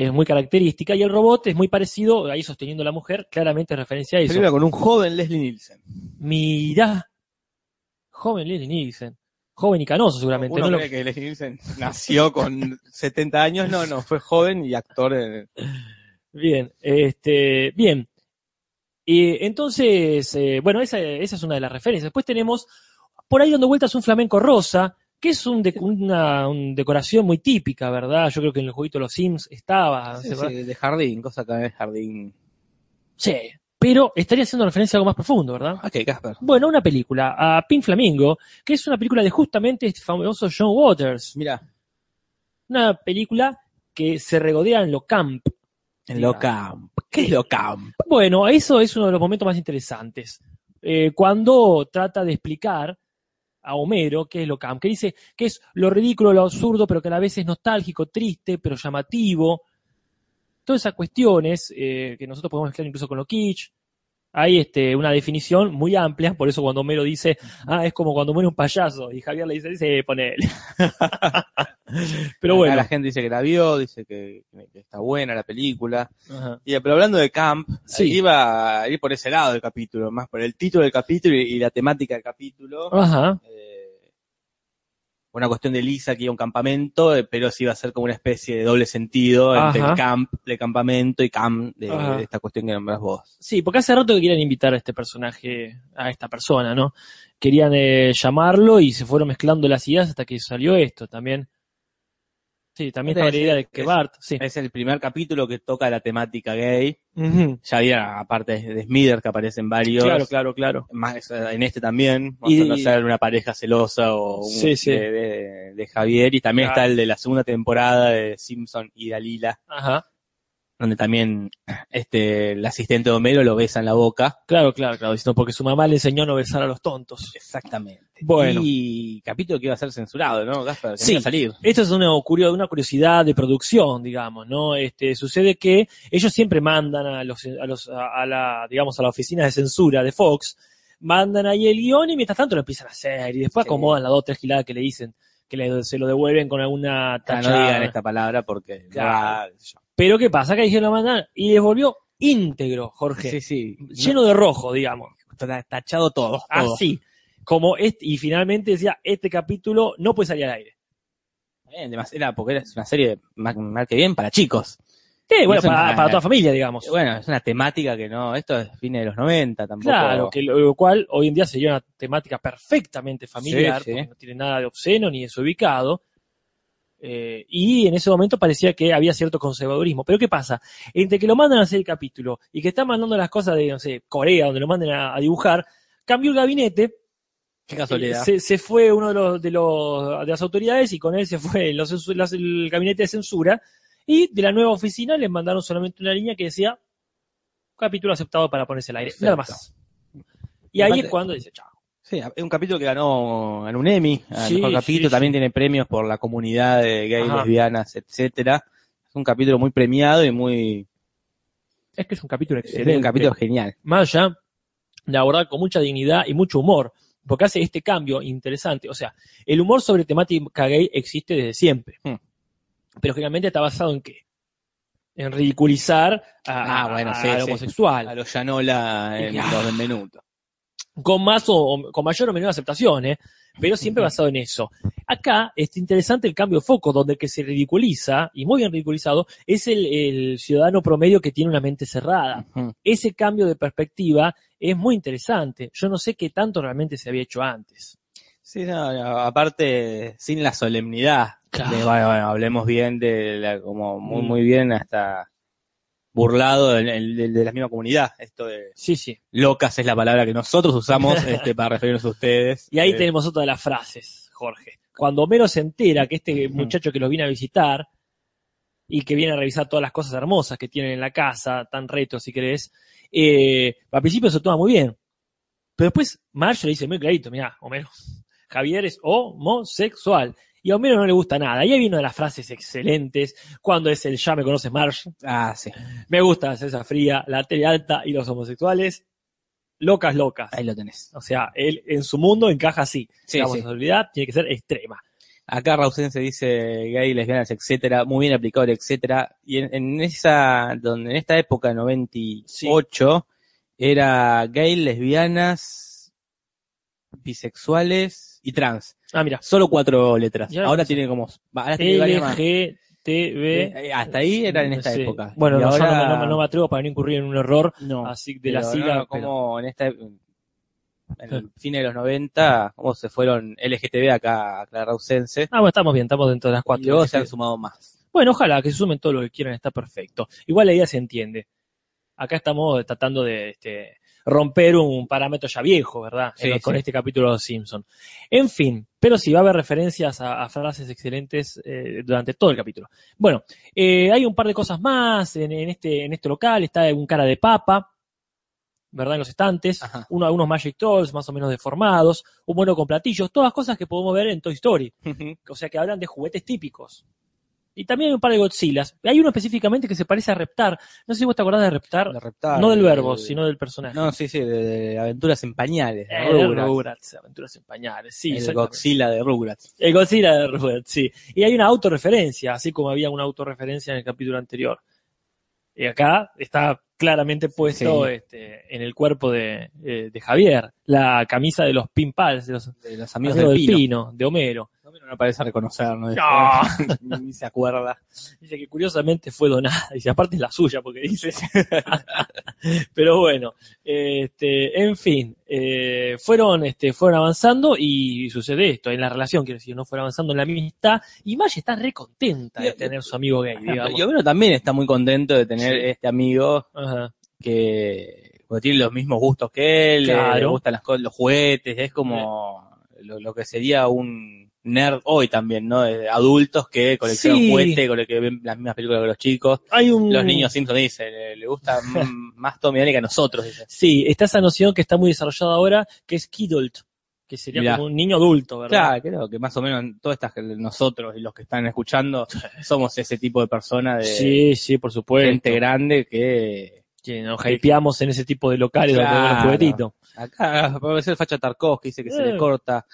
es muy característica, y el robot es muy parecido, ahí sosteniendo a la mujer, claramente es referencia a eso. Película con un joven Leslie Nielsen. Mirá, joven Lenny Nielsen, joven y canoso seguramente, Uno ¿no? Lo- cree que Leslie Nielsen nació con 70 años, no, no, fue joven y actor. en- Bien, este, bien. Y entonces, eh, bueno, esa, esa es una de las referencias. Después tenemos por ahí dando vueltas un flamenco rosa, que es un de- una un decoración muy típica, ¿verdad? Yo creo que en el jueguito de los Sims estaba. Sí, de jardín, cosa que es jardín. Sí, pero estaría haciendo referencia a algo más profundo, ¿verdad? Ok, Casper. Bueno, una película, a Pink Flamingo, que es una película de justamente este famoso John Waters. Mira, Una película que se regodea en lo camp. en lo camp. ¿Qué es lo camp? Bueno, eso es uno de los momentos más interesantes. Eh, cuando trata de explicar a Homero qué es lo camp, que dice que es lo ridículo, lo absurdo, pero que a la vez es nostálgico, triste, pero llamativo. Todas esas cuestiones eh, que nosotros podemos mezclar incluso con lo kitsch. Hay este, una definición muy amplia, por eso cuando Homero dice, ah, es como cuando muere un payaso, y Javier le dice, dice, ponele. pero bueno. La gente dice que la vio, dice que, que está buena la película. Ajá. Y, pero hablando de Camp, Sí. iba a ir por ese lado del capítulo, más por el título del capítulo y, y la temática del capítulo. Ajá. Eh, una cuestión de Lisa que iba a un campamento, eh, pero sí iba a ser como una especie de doble sentido entre Ajá. camp de campamento y camp de, de esta cuestión que nombras vos. Sí, porque hace rato que querían invitar a este personaje, a esta persona, ¿no? Querían eh, llamarlo y se fueron mezclando las ideas hasta que salió esto también. Sí, también Este estaba la idea de que es- Bart, sí. Es el primer capítulo que toca la temática gay. Ujú. Ya había, aparte de, de Smither, que aparecen varios. Claro, claro, claro. Más en este también, Y- mostrando ser una pareja celosa o un- Sí, sí. De, de- de Javier. Y también Claro. está el de la segunda temporada de Simpson y Dalila, Ajá. Donde también este el asistente de Homero lo besa en la boca. Claro, claro, claro. Diciendo porque su mamá le enseñó a no besar a los tontos. Exactamente. Bueno. Y capítulo que iba a ser censurado, ¿no, Gaspar? Que no Sí. iba a salir. Esto es una, curio- una curiosidad de producción, digamos, ¿no? Este, sucede que ellos siempre mandan a los, a los, a, la, digamos, a la oficina de censura de Fox, mandan ahí el guion y mientras tanto lo empiezan a hacer y después Sí. acomodan las dos tres giladas que le dicen, que le- se lo devuelven con alguna Ah, tacha. no digan esta palabra porque no Claro. va- Pero ¿qué pasa? Acá dijeron lo mandan y les volvió íntegro, Jorge. Sí, sí. Lleno de rojo, digamos. Tachado todo. todo. Así. Como este, y finalmente decía, este capítulo no puede salir al aire. Además era porque era una serie más mal que bien para chicos. Sí, bueno, Es una- para, para toda familia, digamos. Bueno, es una temática que no, esto es fines de los 90 tampoco. Claro, que lo, lo cual hoy en día sería una temática perfectamente familiar, Sí, sí. porque no tiene nada de obsceno ni desubicado. Eh, y en ese momento parecía que había cierto conservadurismo. Pero ¿qué pasa? Entre que lo mandan a hacer el capítulo y que están mandando las cosas de, no sé, Corea, donde lo manden a, a dibujar, cambió el gabinete, Qué casualidad. se, se fue uno de los, de los de las autoridades y con él se fue los el gabinete de censura y de la nueva oficina les mandaron solamente una línea que decía capítulo aceptado para ponerse al aire. Nada más. Y ahí es cuando dice, chao. Sí, es un capítulo que ganó, ganó un Emmy, Sí, mejor capítulo, sí. también tiene premios por la comunidad de gays, Ajá. lesbianas, etcétera. Es un capítulo muy premiado y muy Es que es un capítulo es excelente. un capítulo genial. Más allá de abordar con mucha dignidad y mucho humor, porque hace este cambio interesante. O sea, el humor sobre temática gay existe desde siempre. Hmm. Pero generalmente está basado en qué? En ridiculizar a, Ah, bueno, a- sí, al sí. homosexual. A los Yanola en Ah. los Benvenuto. Con más o, o- con mayor o menor aceptación, ¿eh? pero siempre basado en eso. Acá es interesante el cambio de foco, donde el que se ridiculiza, y muy bien ridiculizado, es el, el ciudadano promedio que tiene una mente cerrada. Ese cambio de perspectiva es muy interesante. Yo no sé qué tanto realmente se había hecho antes. Sí, no, no, aparte, sin la solemnidad. Claro. de, bueno, bueno, hablemos bien de la, como muy, Mm. muy bien hasta burlado de, de- de la misma comunidad. Esto de Sí, sí. locas es la palabra que nosotros usamos este, para referirnos a ustedes. Y ahí Eh, tenemos otra de las frases, Jorge. Cuando Homero se entera que este muchacho que los viene a visitar y que viene a revisar todas las cosas hermosas que tienen en la casa, tan retro si querés, eh, al principio se toma muy bien. Pero después Marge le dice muy clarito, mira, Homero, Javier es homosexual. Y a Homero no le gusta nada. Y ahí viene una de las frases excelentes, cuando es el ya me conoces Marge. Ah, sí. Me gusta la salsa fría, la tele alta y los homosexuales. Locas, locas. Ahí lo tenés. O sea, él en su mundo encaja así. Sí, la sí. homosexualidad tiene que ser extrema. Acá Rausen se dice gay, lesbianas, etcétera, muy bien aplicado etcétera. Y en, en esa, donde en esta época, 98, era gay, lesbianas, bisexuales y trans. Ah, mira. Solo cuatro letras. Y ahora Ahora tiene como, ahora tiene varias más. LGTB. Eh, Hasta ahí era en esta Sí. época. Bueno, Y no, yo no, ahora- no me- no me atrevo para no incurrir en un error no, así de la sigla. pero- como en esta, en el fines de los 90, cómo se fueron LGTB acá a Clarausense. Ah, bueno, estamos bien, estamos dentro de las Y cuatro. luego se han sumado más. Bueno, ojalá que se sumen todo lo que quieran, está perfecto. Igual la idea se entiende. Acá estamos tratando de este, romper un parámetro ya viejo, ¿verdad? Sí, En- con sí. este capítulo de Los Simpson. En fin, pero sí va a haber referencias a, a frases excelentes eh, durante todo el capítulo. Bueno, eh, hay un par de cosas más en, en este, en este local. Está un cara de papa, ¿verdad? En los estantes. Uno, algunos Magic Dolls más o menos deformados. Un mono con platillos. Todas cosas que podemos ver en Toy Story. O sea, que hablan de juguetes típicos. Y también hay un par de Godzillas. Hay uno específicamente que se parece a Reptar. No sé si vos te acordás de Reptar. De Reptar, no del de- verbo, sino del personaje. No, sí, sí, de, de aventuras en pañales. de Eh, Rugrats. Rugrats, Aventuras en Pañales. Sí, el. Godzilla de Rugrats. El Godzilla de Rugrats, sí. Y hay una autorreferencia, así como había una autorreferencia en el capítulo anterior. Y acá está claramente puesto Sí. este, en el cuerpo de, eh, de Javier, la camisa de los Pinpals, de los De los amigos amigos del del Pino. Pino, de Homero. No, parece reconocer, ¿no? No. Ni se acuerda. Dice que curiosamente fue donada. Dice, aparte es la suya, porque dice. Pero bueno, este, en fin, eh, fueron, este, fueron avanzando y sucede esto en la relación, quiero decir, no fueron avanzando en la amistad. Y Maya está re contenta de tener su amigo gay, digamos. Y Homero también está muy contento de tener Sí. este amigo Ajá. que porque tiene los mismos gustos que él, le- le Claro. gustan las cosas, los juguetes, es como lo, lo que sería un nerd hoy también, ¿no? De adultos que coleccionan Sí. juguetes, con el que ven las mismas películas que los chicos. Hay un. Los niños Simpson dicen, le, le gusta más Tommy Daly que a nosotros, dice. Sí, está esa noción que está muy desarrollada ahora, que es kidult, que sería Mirá. como un niño adulto, ¿verdad? Claro, creo que más o menos todas estas, nosotros y los que están escuchando, somos ese tipo de personas de Sí, sí, por supuesto. gente grande que que nos hypeamos en ese tipo de locales donde venden Claro. juguetitos. acá parece el facha Tarkovsky, dice que se Eh. le corta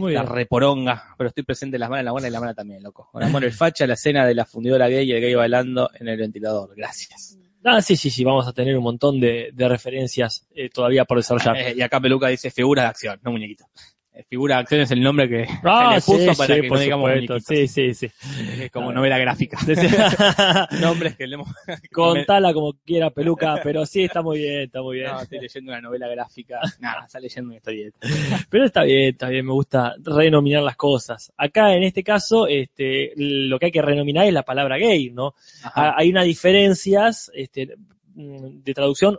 Muy esta bien. reporonga, pero estoy presente en las manos, en la buena y la mala también, loco. Con amor el facha, la escena de la fundidora gay y el gay bailando en el ventilador. Gracias. Ah, sí, sí, sí, vamos a tener un montón de, de referencias eh, todavía por desarrollar. Eh, y acá Peluca dice figura de acción, no muñequito. Eh, figura de acción es el nombre que Ah, se le puso sí, para sí, que no digamos. Sí, sí, sí. Es como novela gráfica. Nombres que leemos. Contala como quiera, peluca, pero sí, está muy bien, está muy bien. No, estoy leyendo una novela gráfica. Nada, está leyendo una historieta. Pero está bien, está bien, me gusta renominar las cosas. Acá, en este caso, este, lo que hay que renominar es la palabra gay, ¿no? Ajá. Ah, Hay unas diferencias este, mm, de traducción,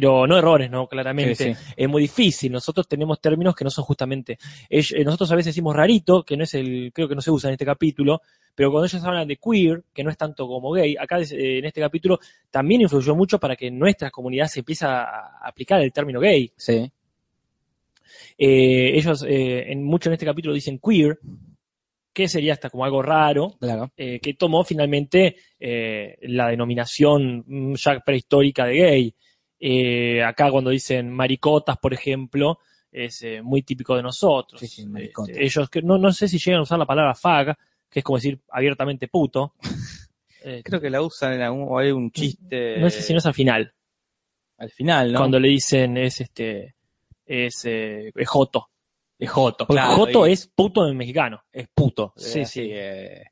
pero no errores, ¿no? Claramente. Sí, sí. Es muy difícil. Nosotros tenemos términos que no son justamente. eh, nosotros a veces decimos rarito, que no es el, creo que no se usa en este capítulo, pero cuando ellos hablan de queer, que no es tanto como gay, acá eh, en este capítulo también influyó mucho para que en nuestra comunidad se empiece a aplicar el término gay. Sí. Eh, ellos eh, en mucho en este capítulo dicen queer, que sería hasta como algo raro, Claro. eh, que tomó finalmente eh, la denominación mm, ya prehistórica de gay. Eh, acá cuando dicen maricotas, por ejemplo, es eh, muy típico de nosotros. Sí, sí. Eh, ellos, que no, no sé si llegan a usar la palabra fag, que es como decir abiertamente puto. Creo que la usan en algún, o hay un chiste. no sé si no es al final, Al final, ¿no? cuando le dicen es este es, es joto. es Joto, Porque claro. joto y es puto en mexicano. es puto. Sí, sí. que,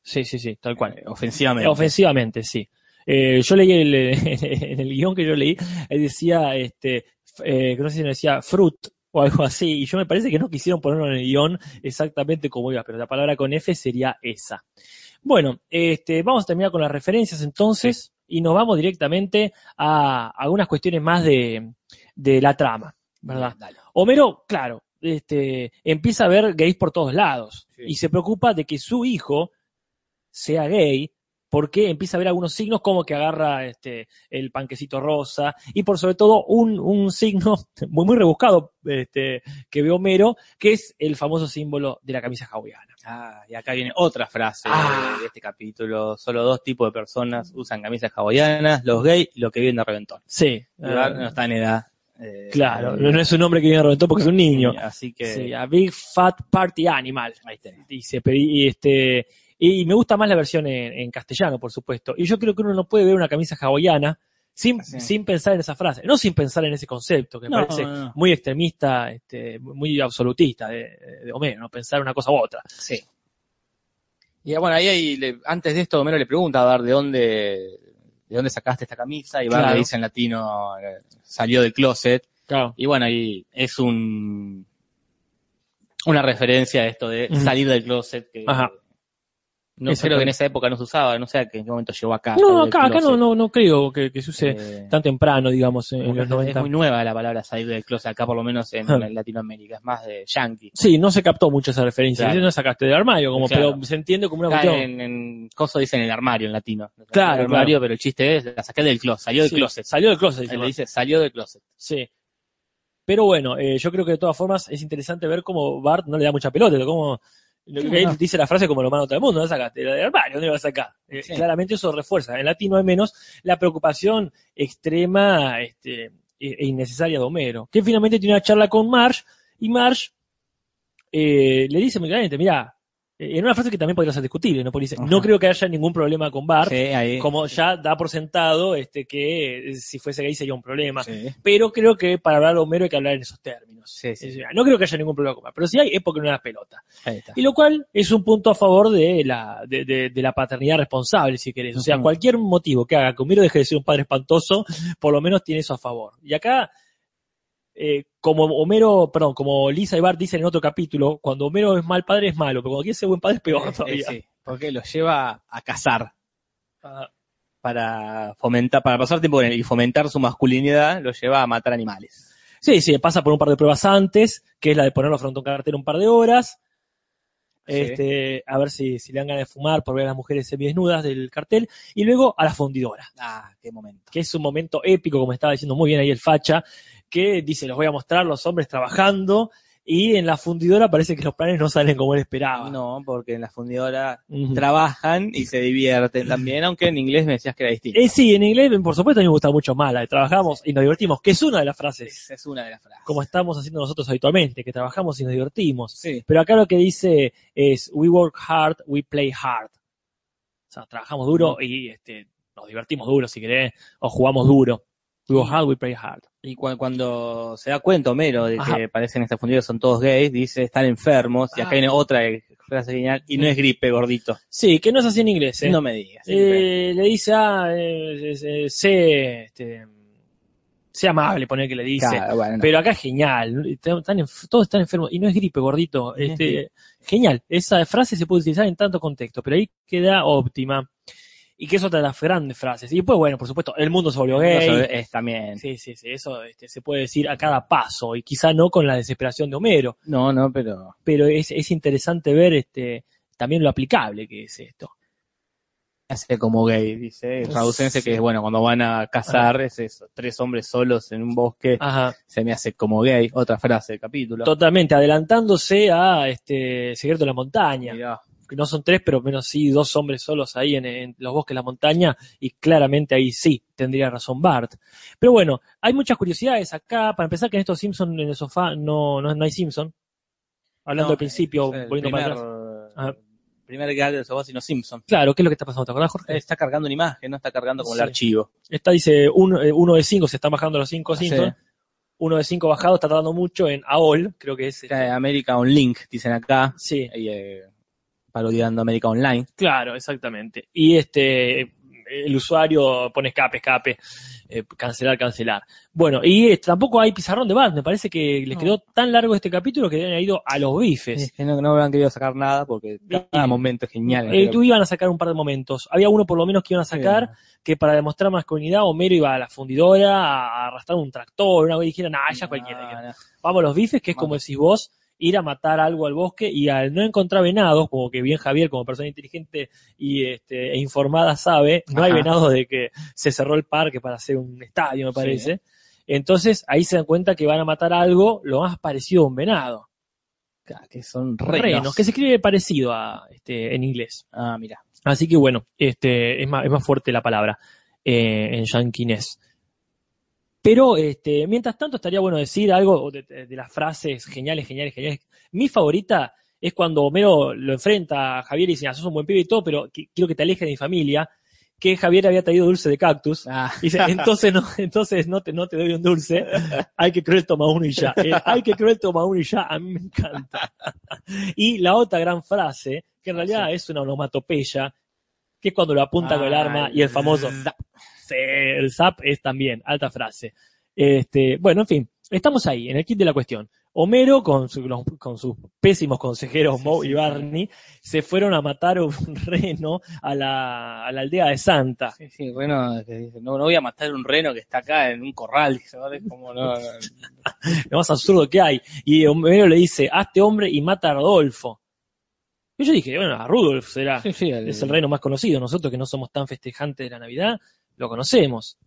Sí, sí, sí, tal cual. ofensivamente. Ofensivamente, sí. Eh, yo leí el, en el guion que yo leí, ahí decía, este, eh, no sé si decía fruit o algo así, y yo me parece que no quisieron ponerlo en el guion exactamente como iba, pero la palabra con F sería esa. Bueno, este, vamos a terminar con las referencias entonces, y nos vamos directamente a algunas cuestiones más de, de la trama, ¿verdad? Dale. Homero, claro, este, empieza a ver gays por todos lados Sí. y se preocupa de que su hijo sea gay porque empieza a ver algunos signos como que agarra este, el panquecito rosa y por sobre todo un, un signo muy, muy rebuscado este, que ve Homero, que es el famoso símbolo de la camisa hawaiana. Ah, y acá viene otra frase Ah. de este capítulo. Solo dos tipos de personas usan camisas hawaianas, los gays y los que viven de reventón. Sí, no está en edad. eh, claro, no es un hombre que viene a reventar porque es un niño. Así que Sí, a Big Fat Party Animal. ahí tenés. dice, y este, y me gusta más la versión en, en castellano, por supuesto. Y yo creo que uno no puede ver una camisa hawaiana sin, Sí. sin pensar en esa frase, no sin pensar en ese concepto, que me No, parece no, no. muy extremista, este, muy absolutista de, de Homero, ¿no? Pensar una cosa u otra. Sí. Y bueno, ahí, ahí le- antes de esto Homero le pregunta a Bart de dónde, de dónde sacaste esta camisa y Bart Claro. le dice en latino, eh, salió del closet. Claro. Y bueno, ahí es un una referencia a esto de salir del closet que Ajá. No creo que en esa época no se usaba, no sé a qué- en qué momento llegó acá. No, salir del acá, acá no, no, no creo que, que se use Eh, tan temprano, digamos, en, los es- 90. Es muy nueva la palabra salir del closet acá, por lo menos en, Ah. Latinoamérica, es más de yankee. Sí, no se captó mucho esa referencia. Claro. No sacaste del armario, como, Claro. pero se entiende como una Acá cuestión. en, en Coso dicen el armario en latino. Claro, el armario, pero el chiste es, la saqué del closet, salió del Sí, closet. Salió del closet. dice le dice, salió del closet. Sí. Pero bueno, eh, yo creo que de todas formas es interesante ver cómo Bart no le da mucha pelota, cómo él no. dice la frase como lo manda todo el mundo, ¿no sacaste? La del armario, ¿dónde la vas a sacar? Eh. Claramente eso refuerza, en latino al menos, la preocupación extrema este, e e innecesaria de Homero, que finalmente tiene una charla con Marge, y Marge eh, le dice muy claramente, mira, en una frase que también podría ser discutible, ¿no? Porque dice, Ajá. no creo que haya ningún problema con Bart, Sí, ahí. como ya da por sentado este, que eh, si fuese gay sería un problema. Sí. Pero creo que para hablar de Homero hay que hablar en esos términos. Sí, sí. No creo que haya ningún problema con Bart, pero si hay es porque no era pelota. Ahí está. Y lo cual es un punto a favor de la, de, de- de la paternidad responsable, si querés. O sea, cualquier motivo que haga que Homero deje de ser un padre espantoso, por lo menos tiene eso a favor. Y acá, eh, como Homero, perdón, como Lisa y Bart dicen en otro capítulo, cuando Homero es mal padre es malo, pero cuando quiere ser buen padre es peor Eh, todavía. sí, porque lo lleva a cazar Ah, para fomentar, para pasar tiempo con él y fomentar su masculinidad, lo lleva a matar animales. Sí, sí, pasa por un par de pruebas antes, que es la de ponerlo frente a un cartel un par de horas. Sí. Este, a ver si, si le dan ganas de fumar por ver a las mujeres semidesnudas del cartel. Y luego a la fundidora, Ah, qué momento. que es un momento épico, como estaba diciendo muy bien ahí el facha, que dice, los voy a mostrar los hombres trabajando. Y en la fundidora parece que los planes no salen como él esperaba. No, porque en la fundidora trabajan y se divierten también, aunque en inglés me decías que era distinto. Eh, sí, en inglés, por supuesto, a mí me gusta mucho más la de trabajamos y nos divertimos, que es una de las frases, es una de las frases. como estamos haciendo nosotros habitualmente, que trabajamos y nos divertimos. Sí. Pero acá lo que dice es, we work hard, we play hard. O sea, trabajamos duro y este, nos divertimos duro, si querés, o jugamos duro. We work hard, we play hard. Y cu- cuando se da cuenta Homero de Ajá. que parecen estar fundidos son todos gays, dice están enfermos, y acá Ah. viene otra frase genial, y no es gripe, gordito. Sí, que no es así en inglés, ¿eh? No me digas. Eh, le dice, ah, eh, eh, sé, este, sé amable, poner que le dice. Claro, bueno, no. Pero acá es genial, están todos están enfermos y no es gripe, gordito. Este, genial, esa frase se puede utilizar en tanto contexto, pero ahí queda óptima. Y que es otra de las grandes frases. Y después, bueno, por supuesto, el mundo se volvió gay. Eso es también. Sí, sí, sí, eso este, se puede decir a cada paso, y quizá no con la desesperación de Homero, No, no, pero pero es, es interesante ver este, también lo aplicable que es esto. hace como gay, dice Rausense, Sí. que es bueno, cuando van a cazar, es eso, tres hombres solos en un bosque, Ajá. se me hace como gay, otra frase del capítulo. Totalmente, adelantándose a este Secreto de la Montaña. Mirá, que no son tres, pero menos sí dos hombres solos ahí en, en los bosques de la montaña, y claramente ahí sí tendría razón Bart. Pero bueno, hay muchas curiosidades acá. Para empezar, que en estos Simpson en el sofá no, no, no hay Simpson. Hablando no, al principio, volviendo para atrás. Ajá. primer gag del sofá, sino Simpson. Claro, ¿qué es lo que está pasando? ¿Te acordás, Jorge? Está cargando una imagen, no está cargando como Sí. el archivo. Está, dice, uno, eh, uno de cinco, se están bajando los cinco Sí. Simpsons. Uno de cinco bajados está tardando mucho en AOL, creo que es. este, Acá, América On Link, dicen acá, sí, y, eh, parodiando América Online. Claro, exactamente. Y este el usuario pone escape, escape, eh, cancelar, cancelar. Bueno, y eh, tampoco hay pizarrón de Bart, me parece que les No. quedó tan largo este capítulo que han ido a los bifes. Es que no, no habrán querido sacar nada porque cada momento es genial. Eh, tú iban a sacar un par de momentos. Había uno por lo menos que iban a sacar que para demostrar masculinidad Homero iba a la fundidora a arrastrar un tractor, una vez dijeron, nah, ya cualquiera. No. Vamos a los bifes, que es como decís vos, ir a matar algo al bosque y al no encontrar venados, como que bien Javier, como persona inteligente y este, e informada, sabe, no hay venados de que se cerró el parque para hacer un estadio, me Sí. parece. Entonces ahí se dan cuenta que van a matar algo lo más parecido a un venado. Que son Renos, renos. que se escribe parecido a este, en inglés. Ah, mira. Así que bueno, este, es más, es más fuerte la palabra eh, en yanquinés. Pero este, mientras tanto estaría bueno decir algo de, de las frases geniales, geniales, geniales. Mi favorita es cuando Homero lo enfrenta a Javier y dice, ah, sos un buen pibe y todo, pero qui- quiero que te alejes de mi familia, que Javier había traído dulce de cactus. Ah, Y dice, entonces no, entonces no te, no te doy un dulce, hay que cruel toma uno y ya. Eh, hay que cruel toma uno y ya, a mí me encanta. Y la otra gran frase, que en realidad es una onomatopeya, que es cuando lo apunta con el arma y el famoso. El zap es también, alta frase. Este, bueno, en fin, estamos ahí, en el kit de la cuestión. Homero, con, su- con sus pésimos consejeros Sí, Moe sí, y sí. Barney, se fueron a matar un reno a la, a la aldea de Santa. Sí, sí, dice, no, no voy a matar un reno que está acá en un corral. Como no, no, lo más absurdo que hay. Y Homero le dice, hazte hombre y mata a Rodolfo. Y yo dije, bueno, a Rudolf será. El- Es el reino más conocido. Nosotros que no somos tan festejantes de la Navidad, lo conocemos.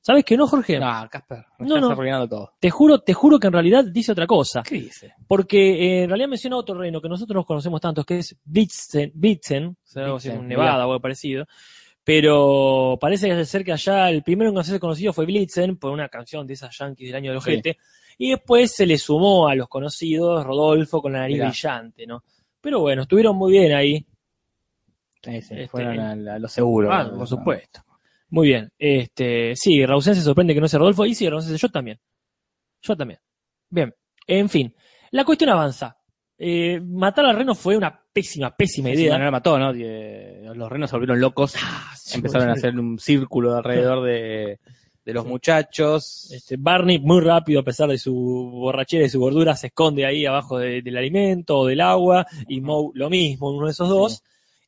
¿Sabes que no, Jorge? No, Casper, me No, estás no. arruinando todo. Te juro, te juro que en realidad dice otra cosa. ¿Qué dice? Porque eh, en realidad menciona otro reino que nosotros nos conocemos tanto, que es Blitzen, Blitzen, o sea, Nevada o algo parecido. Pero parece que ser que allá el primero en hacerse conocido fue Blitzen por una canción de esas yankees del año del Sí. ojete. Y después se le sumó a los conocidos Rodolfo con la nariz Mirá. brillante, ¿no? Pero bueno, estuvieron muy bien ahí. Sí, sí, Este, fueron a, a lo seguro. Ah, por supuesto. Muy bien. Este, sí, Rausen se sorprende que no sea Rodolfo. Y sí, Rausen, yo también. Yo también. Bien. En fin. La cuestión avanza. Eh, matar al reno fue una pésima, pésima Sí, idea. no la mató, ¿no? Los renos se volvieron locos. Empezaron a hacer un círculo alrededor de, de los muchachos. Este, Barney, muy rápido, a pesar de su borrachera y su gordura, se esconde ahí abajo de- del alimento o del agua. Y Moe lo mismo, uno de esos dos.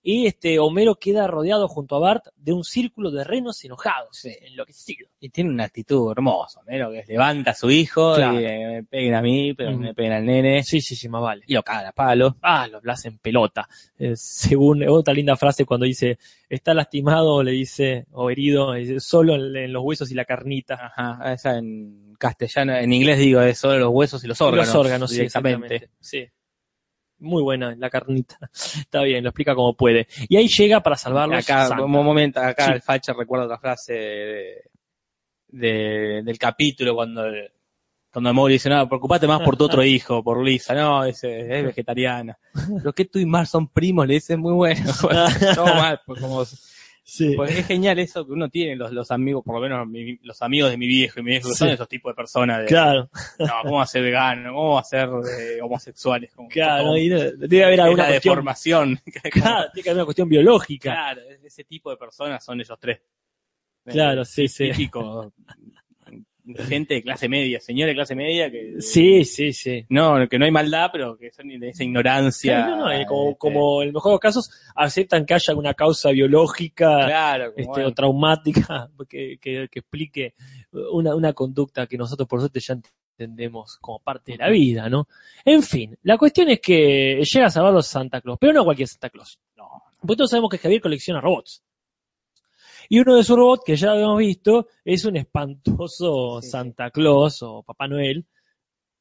Y este, Homero queda rodeado junto a Bart de un círculo de renos enojados, Sí. enloquecidos. Y tiene una actitud hermosa, ¿no? Que levanta a su hijo Claro. y eh, me peguen a mí, pero Ujú. me peguen al nene. Sí, sí, sí, más vale. Y lo cagan a palo. Ah, lo hablas en pelota. Eh, según otra linda frase cuando dice, está lastimado, le dice, o herido, dice, solo en, en los huesos y la carnita. Ajá, esa en castellano, en inglés digo, es solo los huesos y los órganos. los órganos, sí, exactamente. Sí. Muy buena la carnita. Está bien, lo explica como puede. Y ahí llega para salvarlos. acá, Santa. un momento, acá Sí. el Facha recuerda otra frase de, de- del capítulo cuando el, cuando dice, no, preocupate más por tu otro hijo, por Lisa, no, ese es vegetariana. Pero que tú y Mar son primos, le dicen muy bueno. Todo mal, pues como Sí. Pues es genial eso que uno tiene, los, los amigos, por lo menos mi- los amigos de mi viejo y mi viejo, que Sí. son esos tipos de personas de, Claro, no, ¿cómo va a ser vegano? ¿Cómo ser eh, homosexuales? Como, claro. como- y no- debe haber es alguna cuestión. deformación. Claro, tiene que haber una cuestión biológica. Claro, ese tipo de personas son ellos tres. Claro, Eh, sí, sí. Típico, gente de clase media, señores de clase media que, Sí, sí, sí. no, que no hay maldad, pero que son de esa ignorancia. No, no, eh, como, este, como en el mejor de los casos, aceptan que haya alguna causa biológica claro, este, bueno, o traumática que, que- que explique una, una conducta que nosotros por suerte ya entendemos como parte de la vida, ¿no? En fin, la cuestión es que llega a salvarlos Santa Claus, pero no cualquier Santa Claus. no, Porque todos sabemos que Javier colecciona robots. Y uno de sus robots, que ya habíamos visto, es un espantoso Sí. Santa Claus o Papá Noel,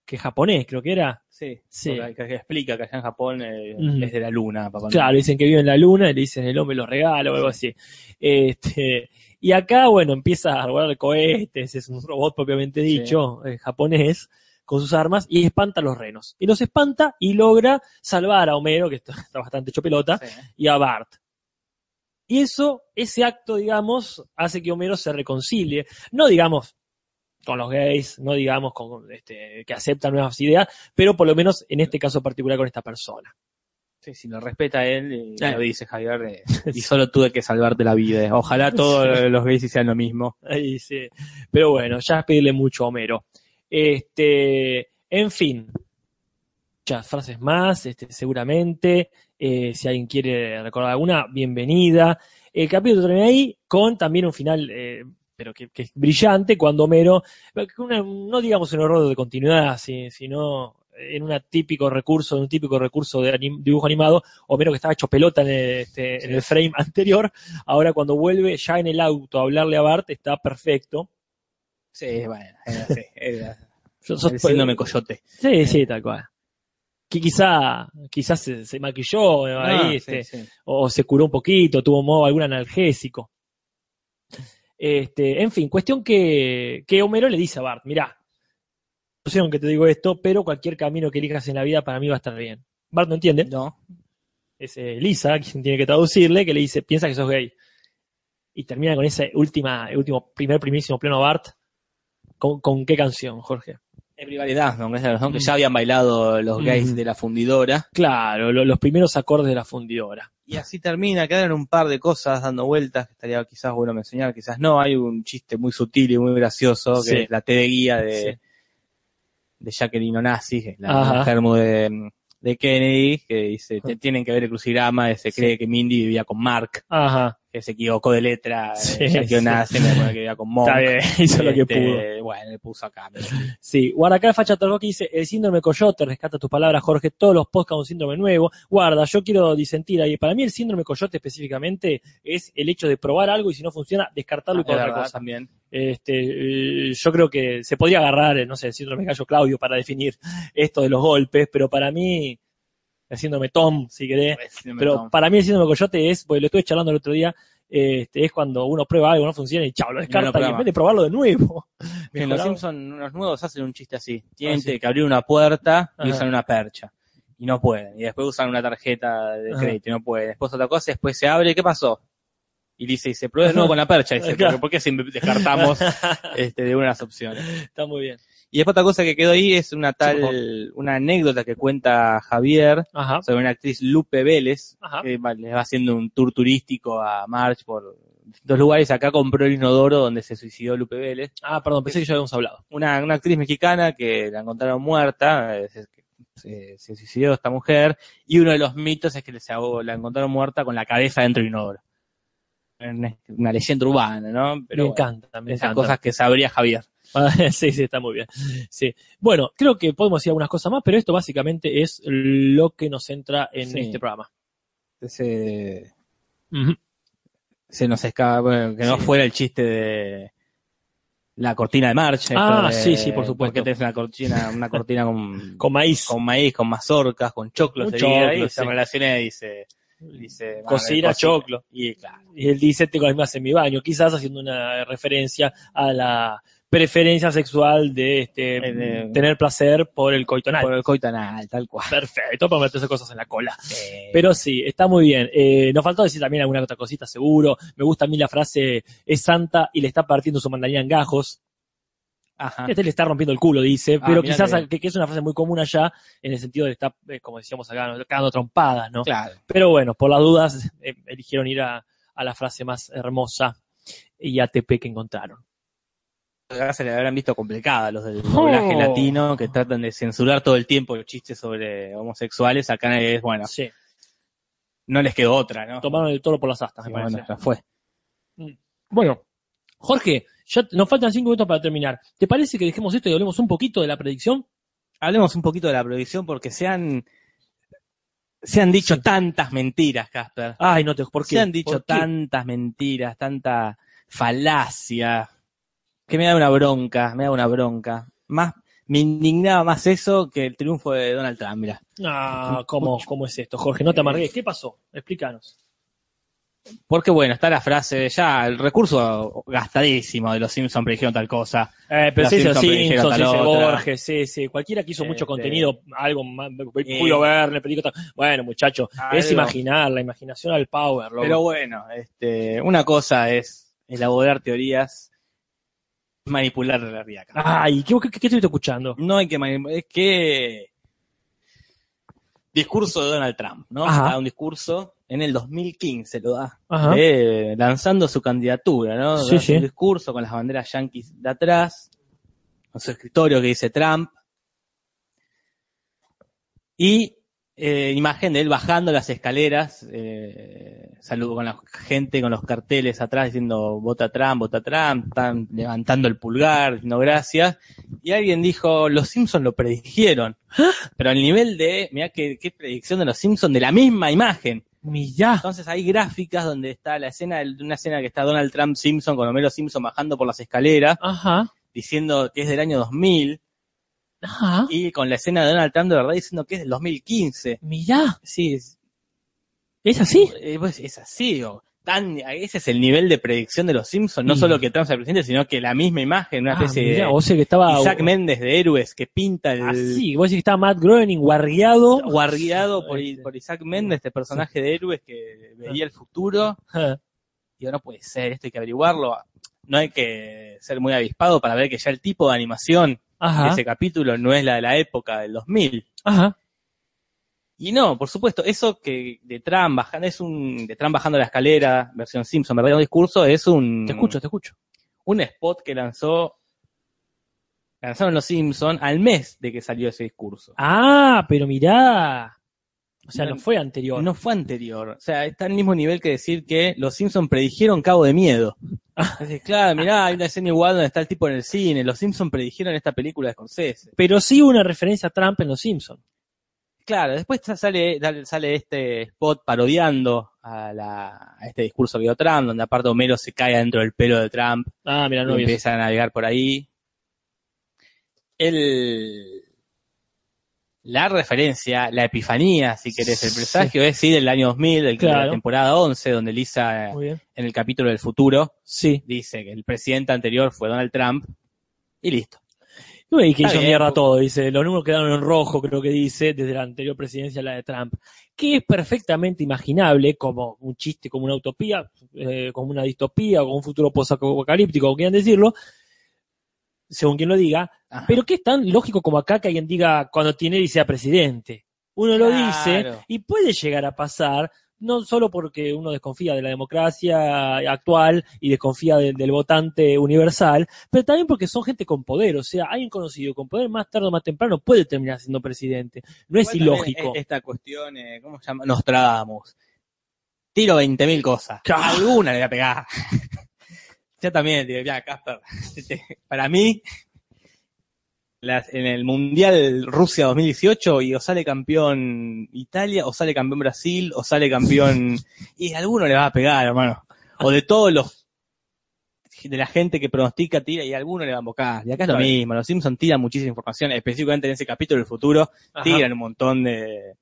que es japonés, creo que era. sí, Sí. que, que explica que allá en Japón eh, es de la luna, papá. Claro, dicen que vive en la luna y le dicen el hombre los regala o algo así. Este, y acá, bueno, empieza a robar cohetes, es un robot propiamente Sí. dicho, eh, japonés, con sus armas, y espanta a los renos. Y los espanta y logra salvar a Homero, que está, está bastante hecho pelota, Sí. y a Bart. Y eso, ese acto, digamos, hace que Homero se reconcilie. No digamos con los gays, no digamos con este, que aceptan nuevas ideas, pero por lo menos en este caso particular con esta persona. Sí, si lo respeta él, y Eh. lo dice Javier, eh, y solo tuve que salvarte la vida. Ojalá todos los gays hicieran lo mismo. Ahí sí. Pero bueno, ya es pedirle mucho a Homero. Este, en fin, muchas frases más, este, seguramente. Eh, si alguien quiere recordar alguna, bienvenida. El capítulo termina ahí con también un final, eh, pero que, que es brillante, cuando Homero, una- no digamos un error de continuidad, si- sino en un típico recurso, en un típico recurso de anim- dibujo animado, Homero que estaba hecho pelota en el, este, en el frame anterior, ahora cuando vuelve ya en el auto a hablarle a Bart, está perfecto. Sí, bueno, era, sí, era Yo- sos- el síndrome coyote. Sí, sí, tal cual. Que quizá, quizás se, se maquilló eh, ahí, Ah, sí, este, sí. o se curó un poquito, tuvo algún analgésico. Este, en fin, cuestión que, que Homero le dice a Bart, mirá, no sé aunque te digo esto, pero cualquier camino que elijas en la vida para mí va a estar bien. Bart no entiende, No, es eh, Lisa quien tiene que traducirle, que le dice, piensa que sos gay. Y termina con ese última, último, primer, primísimo pleno Bart. ¿Con, con qué canción, Jorge? Everybody Dance, ¿no? Que Mm. ya habían bailado los gays Mm. de la fundidora. Claro, lo- los primeros acordes de la fundidora. Y así termina, quedaron un par de cosas dando vueltas, que estaría quizás bueno mencionar, quizás no. Hay un chiste muy sutil y muy gracioso, que Sí. es la T de guía de, Sí. de Jacqueline Onassis, la mujer de, de Kennedy, que dice, "Te- tienen que ver el crucigrama, se cree que Mindy vivía con Mark, Ajá. Que se equivocó de letra, Sí, que sí. una se me que iba con Monk. Está bien, hizo lo que Este, pudo. Bueno, le puso acá. Sí, guarda acá el Facha Torgoki dice, el síndrome coyote, rescata tus palabras, Jorge, todos los podcasts un síndrome nuevo. Guarda, yo quiero disentir ahí. Para mí el síndrome coyote específicamente es el hecho de probar algo y si no funciona, descartarlo y por otra cosa. también. Este, eh, yo creo que se podría agarrar, eh, no sé, el síndrome gallo Claudio para definir esto de los golpes, pero para mí, síndrome Tom, si querés, pero para mí el síndrome coyote es, porque lo estuve charlando el otro día, este, es cuando uno prueba algo, no funciona y chao, lo descarta y en vez de probarlo de nuevo. En los. Simpsons, unos nuevos hacen un chiste así. Tienen Ah, sí. que abrir una puerta y Ajá. usan una percha. Y no pueden. Y después usan una tarjeta de crédito y no pueden. Después otra cosa, después se abre, ¿qué pasó? Y dice, y se prueba de nuevo con la percha. Dice, Claro. ¿por, ¿por qué siempre descartamos este, de una de las opciones? Está muy bien. Y después otra cosa que quedó ahí es una tal, una anécdota que cuenta Javier Ajá. sobre una actriz Lupe Vélez, Ajá. que le va haciendo un tour turístico a March por distintos lugares. Acá compró el inodoro donde se suicidó Lupe Vélez. Ah, perdón, pensé que ya habíamos hablado. Una, una actriz mexicana que la encontraron muerta, se, se- se suicidó esta mujer, y uno de los mitos es que se la encontraron muerta con la cabeza dentro de un inodoro. Una, leyenda urbana, ¿no? Pero me encanta, me esas encanta. cosas que sabría Javier. Sí, sí, está muy bien. Sí. Bueno, creo que podemos decir algunas cosas más, pero esto básicamente es lo que nos centra en Sí. este programa. Se, se nos escapa, bueno, que no Sí. fuera el chiste de la cortina de March. esto Ah, de- sí, sí, por supuesto. Porque tenés una cortina, una cortina con, Con maíz. con maíz, con mazorcas, con choclo, sería, choclo, y se relaciona y dice, dice Cocina, choclo. Y claro. Y él dice, tengo las mismas en mi baño, quizás haciendo una referencia a la preferencia sexual de, este, Eh, de- tener placer por el coito anal. Por el coito anal, tal cual. Perfecto, para meterse cosas en la cola. Pero sí, está muy bien. Eh, nos faltó decir también alguna otra cosita, seguro. Me gusta a mí la frase, es santa y le está partiendo su mandarina en gajos. ajá. Este le está rompiendo el culo, dice, Ah, pero quizás que es una frase muy común allá, en el sentido de que está, eh, como decíamos acá, cagando trompadas, ¿no? Claro. Pero bueno, por las dudas, eh, eligieron ir a, a la frase más hermosa y ATP que encontraron. Acá se le habrán visto complicada los del doblaje Oh. latino que tratan de censurar todo el tiempo los chistes sobre homosexuales. Acá es, bueno, Sí, no les quedó otra, ¿no? tomaron el toro por las astas, Sí, me parece. bueno, fue. Bueno, Jorge, ya nos faltan cinco minutos para terminar. ¿Te parece que dejemos esto y hablemos un poquito de la predicción? Hablemos un poquito de la predicción porque se han, se han dicho Sí. tantas mentiras, Casper. Ay, no te, ¿por qué? Se han dicho tantas mentiras, tanta falacia, que me da una bronca, me da una bronca. Más, me indignaba más eso que el triunfo de Donald Trump, mira. Ah, ¿cómo, ¿cómo es esto, Jorge? No te amargues. ¿Qué pasó? Explícanos. Porque bueno, está la frase, ya el recurso gastadísimo de los Simpsons predijeron tal cosa. Eh, pero Los sí, Simpsons Simpsons, sí. Borges, sí, sí. Cualquiera que hizo mucho Este, contenido, algo más, eh, Julio Verne, predico tal. Bueno, muchacho, es imaginar, la imaginación al power. loco. Pero bueno, este, una cosa es elaborar teorías, manipular la realidad. Ay, ¿qué, qué, qué estuviste escuchando? No hay que manipular, es que discurso de Donald Trump, ¿no? Ajá. Da un discurso en el 2015 lo da, de- lanzando su candidatura, ¿no? Sí, sí. Un discurso con las banderas yanquis de atrás, con su escritorio que dice Trump, y eh, imagen de él bajando las escaleras, eh, saludo con la gente, con los carteles atrás diciendo vota Trump, vota Trump, están levantando el pulgar, diciendo gracias, y alguien dijo, los Simpsons lo predijeron, pero al nivel de, mira qué, qué predicción de los Simpsons de la misma imagen. Millá. Entonces hay gráficas donde está la escena, de una escena que está Donald Trump Simpson con Homero Simpson bajando por las escaleras, Ajá. diciendo que es del año 2000, Ajá. y con la escena de Donald Trump de verdad diciendo que es del 2015. Millá. Sí, es, ¿Es así? pues es así, o tan, ese es el nivel de predicción de los Simpsons, no Y- solo que Trump sea presidente, sino que la misma imagen, una Ah, especie mirá, de vos sé que estaba Isaac Méndez de héroes que pinta el así, vos decís que estaba Matt Groening guardiado. guardiado por, Este. por Isaac Méndez, este personaje de héroes que veía el futuro. Ah, Digo, no puede ser, esto hay que averiguarlo. No hay que ser muy avispado para ver que ya el tipo de animación Ajá. ese capítulo no es la de la época del 2000. Ajá. Y no, por supuesto, eso que de Trump bajando, es un, de Trump bajando la escalera, versión Simpson, ¿verdad? Un discurso, es un, Te escucho, te escucho. un spot que lanzó, lanzaron los Simpson al mes de que salió ese discurso. Ah, pero mirá. O sea, no fue anterior. No fue anterior. O sea, está al mismo nivel que decir que los Simpsons predijeron Cabo de Miedo. Ah. Claro, mirá, hay una escena igual donde está el tipo en el cine. Los Simpsons predijeron esta película de Scorsese. Pero sí hubo una referencia a Trump en Los Simpsons. Claro, después sale, sale este spot parodiando a, la, a este discurso que dio Trump, donde aparte Homero se cae dentro del pelo de Trump Ah, mira, y no eso. empieza a navegar por ahí. El, la referencia, la epifanía, si querés, el Sí. presagio es sí del año 2000, del, de la temporada 11, donde Lisa, en el capítulo del futuro, Sí. dice que el presidente anterior fue Donald Trump, y listo. Y que Está hizo bien, mierda todo, dice. Los números quedaron en rojo, creo que dice, desde la anterior presidencia la de Trump. Que es perfectamente imaginable como un chiste, como una utopía, eh, como una distopía, como un futuro post-apocalíptico, como quieran decirlo, según quien lo diga. Ajá. Pero que es tan lógico como acá que alguien diga cuando Tinelli sea presidente. Uno lo dice y puede llegar a pasar, no solo porque uno desconfía de la democracia actual y desconfía del- del votante universal, pero también porque son gente con poder. O sea, alguien conocido con poder más tarde o más temprano puede terminar siendo presidente. No es ilógico. e- Esta cuestión, eh, ¿cómo se llama? Nostradamus. Tiro 20.000 cosas. Claro. Alguna le voy a pegar. Yo también, digo, ya, Casper. este, Para mí, las- en el Mundial Rusia 2018, y o sale campeón Italia, o sale campeón Brasil, o sale campeón. Y alguno le va a pegar, hermano. O de todos los. de la gente que pronostica, tira, y alguno le va a embocar. Y acá es lo mismo. Los Simpsons tiran muchísima información, específicamente en ese capítulo del futuro Ajá. tiran un montón de,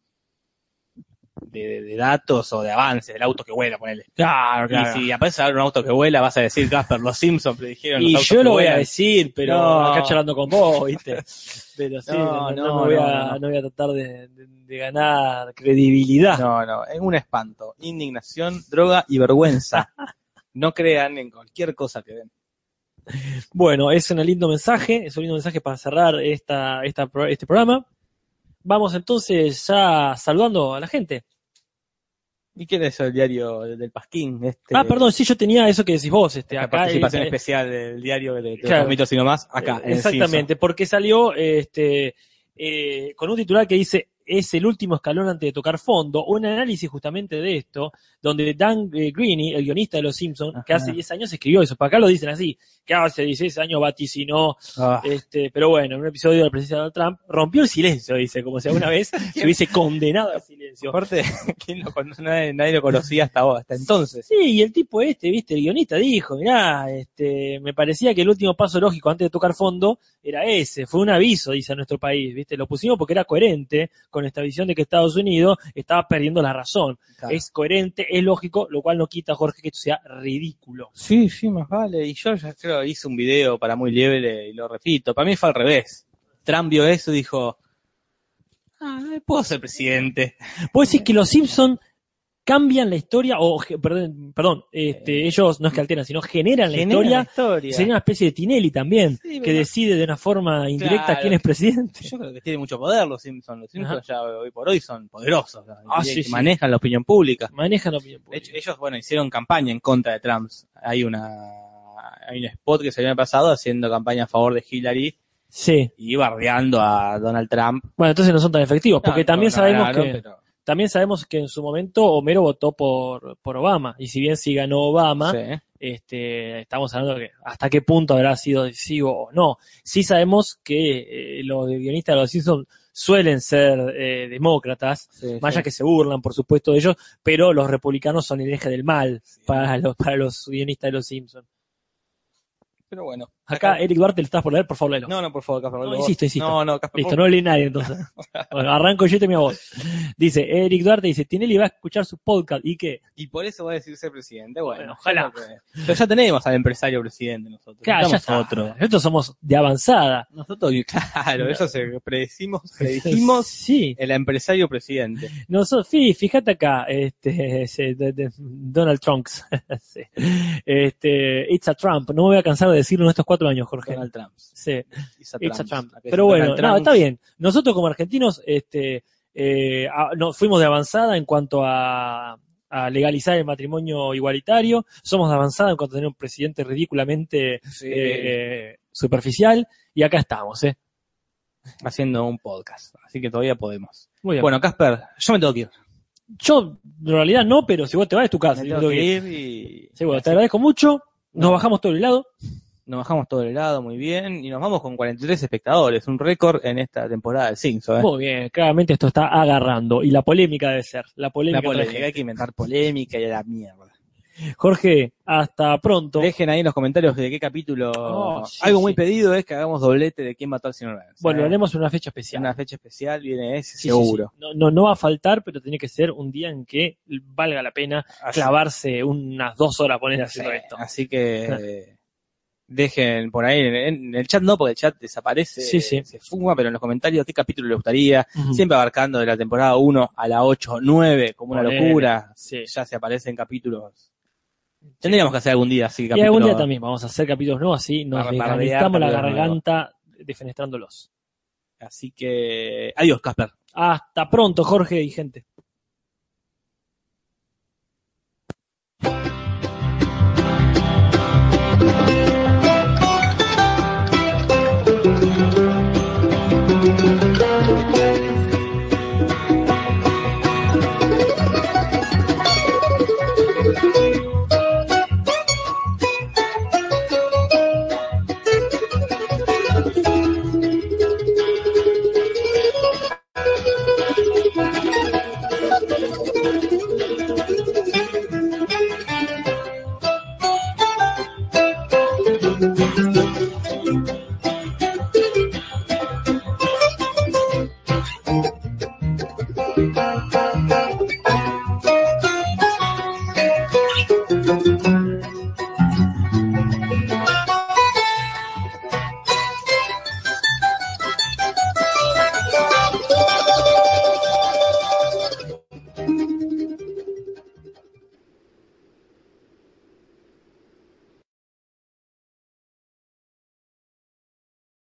de, de datos o de avances del auto que vuela, ponele. Claro, claro. Y si aparece un auto que vuela, vas a decir, Casper, los Simpsons predijeron Y los autos yo que lo voy a decir, pero No. acá charlando con vos, ¿viste? Pero sí, No, no, no no, me voy no, a, no. no voy a tratar de, de- de ganar credibilidad. No, no, es un espanto. Indignación, droga y vergüenza. No crean en cualquier cosa que ven. Bueno, es un lindo mensaje, es un lindo mensaje para cerrar esta, esta, este programa. Vamos entonces ya saludando a la gente. ¿Y quién es el diario del Pasquín? Este, Ah, perdón, sí, yo tenía eso que decís vos, este, acá. participación eh, especial del diario de, de Claro. mitos y no más, acá. eh, en Exactamente, porque salió este, eh, con un titular que dice es el último escalón antes de tocar fondo, un análisis justamente de esto, donde Dan eh, Greeny, el guionista de Los Simpsons, que hace 10 años escribió eso, para acá lo dicen así, que hace 16 años vaticinó Ah, Este, pero bueno, en un episodio de la presidencia de Donald Trump rompió el silencio, dice, como si alguna vez se hubiese condenado al silencio. aparte, ¿quién lo nadie, nadie lo conocía hasta, ahora, hasta entonces. Sí, y el tipo este, viste, el guionista dijo, mirá, este, me parecía que el último paso lógico antes de tocar fondo era ese, fue un aviso, dice a nuestro país, viste, lo pusimos porque era coherente con esta visión de que Estados Unidos estaba perdiendo la razón. Claro. Es coherente, es lógico, lo cual no quita, Jorge, que esto sea ridículo. Sí, sí, más vale. Y yo ya creo hice un video para muy libre y lo repito. Para mí fue al revés. Trump vio eso y dijo, ah, puedo ser presidente. ¿Puedo decir que los Simpson cambian la historia, o, perdón, perdón este, ellos no es que alteran, sino generan la historia la historia. Sería una especie de Tinelli también, Sí, que decide de una forma indirecta Claro. quién es presidente. Yo creo que tiene mucho poder los Simpsons. Los Simpsons ya hoy por hoy son poderosos. Ah, sí. Manejan la opinión pública. Manejan la opinión De pública. hecho, ellos, bueno, hicieron campaña en contra de Trump. Hay una hay un spot que en el pasado haciendo campaña a favor de Hillary Sí. y bardeando a Donald Trump. Bueno, entonces no son tan efectivos, porque también no sabemos que pero- también sabemos que en su momento Homero votó por, por Obama, y si bien sí ganó Obama, Sí. este, estamos hablando de que hasta qué punto habrá sido decisivo o no. Sí sabemos que eh, los guionistas de los Simpsons suelen ser eh, demócratas, Sí, más sí. allá que se burlan, por supuesto, de ellos, pero los republicanos son el eje del mal para los, para los guionistas de los Simpsons. Pero bueno. Acá Eric Duarte le estás por leer, por favor, léelo. No, no, por favor, Casper. No, insisto, insisto. No, no, Casper. Listo, no lee nadie entonces. Bueno, arranco yo y te mi voz. Dice, Eric Duarte dice, Tinelli va a escuchar su podcast y que, Y por eso va a decir ser presidente. Bueno, Bueno, ojalá. que- Pero ya tenemos al empresario presidente nosotros. claro, ya Necesitamos está. otro. Nosotros somos de avanzada. Nosotros, claro, eso se predecimos, predijimos Sí. el empresario presidente. Nosotros, sí, fíjate acá, este, ese, de- de- Donald Trump. Sí. Este, it's a Trump. No me voy a cansar de decirlo en estos cuatro años, Jorge. Donald Trump. Sí. It's a It's a Trump. Trump. Pero bueno, no, está bien. Nosotros como argentinos, este, eh, a- no, fuimos de avanzada en cuanto a, a legalizar el matrimonio igualitario. Somos de avanzada en cuanto a tener un presidente ridículamente Sí. eh, superficial. Y acá estamos, ¿eh? haciendo un podcast. Así que todavía podemos. Muy bien. Bueno, Casper, yo me tengo que ir. yo en realidad no, pero si vos te vas es tu casa. Me tengo tengo que ir. ir y Sí, bueno, te agradezco mucho. Nos No. bajamos todo el helado. Nos bajamos todo el helado muy bien y nos vamos con 43 espectadores, un récord en esta temporada del Simpson. ¿eh? Muy bien, claramente esto está agarrando. Y la polémica debe ser. La polémica. La polémica, hay que inventar polémica y a la mierda. Jorge, hasta pronto. Dejen ahí en los comentarios de qué capítulo. Oh, sí, Algo muy pedido es que hagamos doblete de quién mató al señor Burns. Bueno, ¿eh? lo haremos en una fecha especial. una fecha especial viene ese, Sí, seguro. No, no, no va a faltar, pero tiene que ser un día en que valga la pena Así, clavarse unas dos horas poner haciendo esto. así que eh, dejen por ahí en, el chat no, porque el chat desaparece, Sí, sí. se fuma, pero en los comentarios qué capítulo le gustaría. Siempre abarcando de la temporada 1 a la 8, 9, como una locura. Sí. Ya se aparecen capítulos. Tendríamos que hacer algún día así Y capítulo. algún día también vamos a hacer capítulos nuevos así, nos desgarritamos la capítulos garganta defenestrándolos. Así que adiós, Casper. Hasta pronto, Jorge y gente.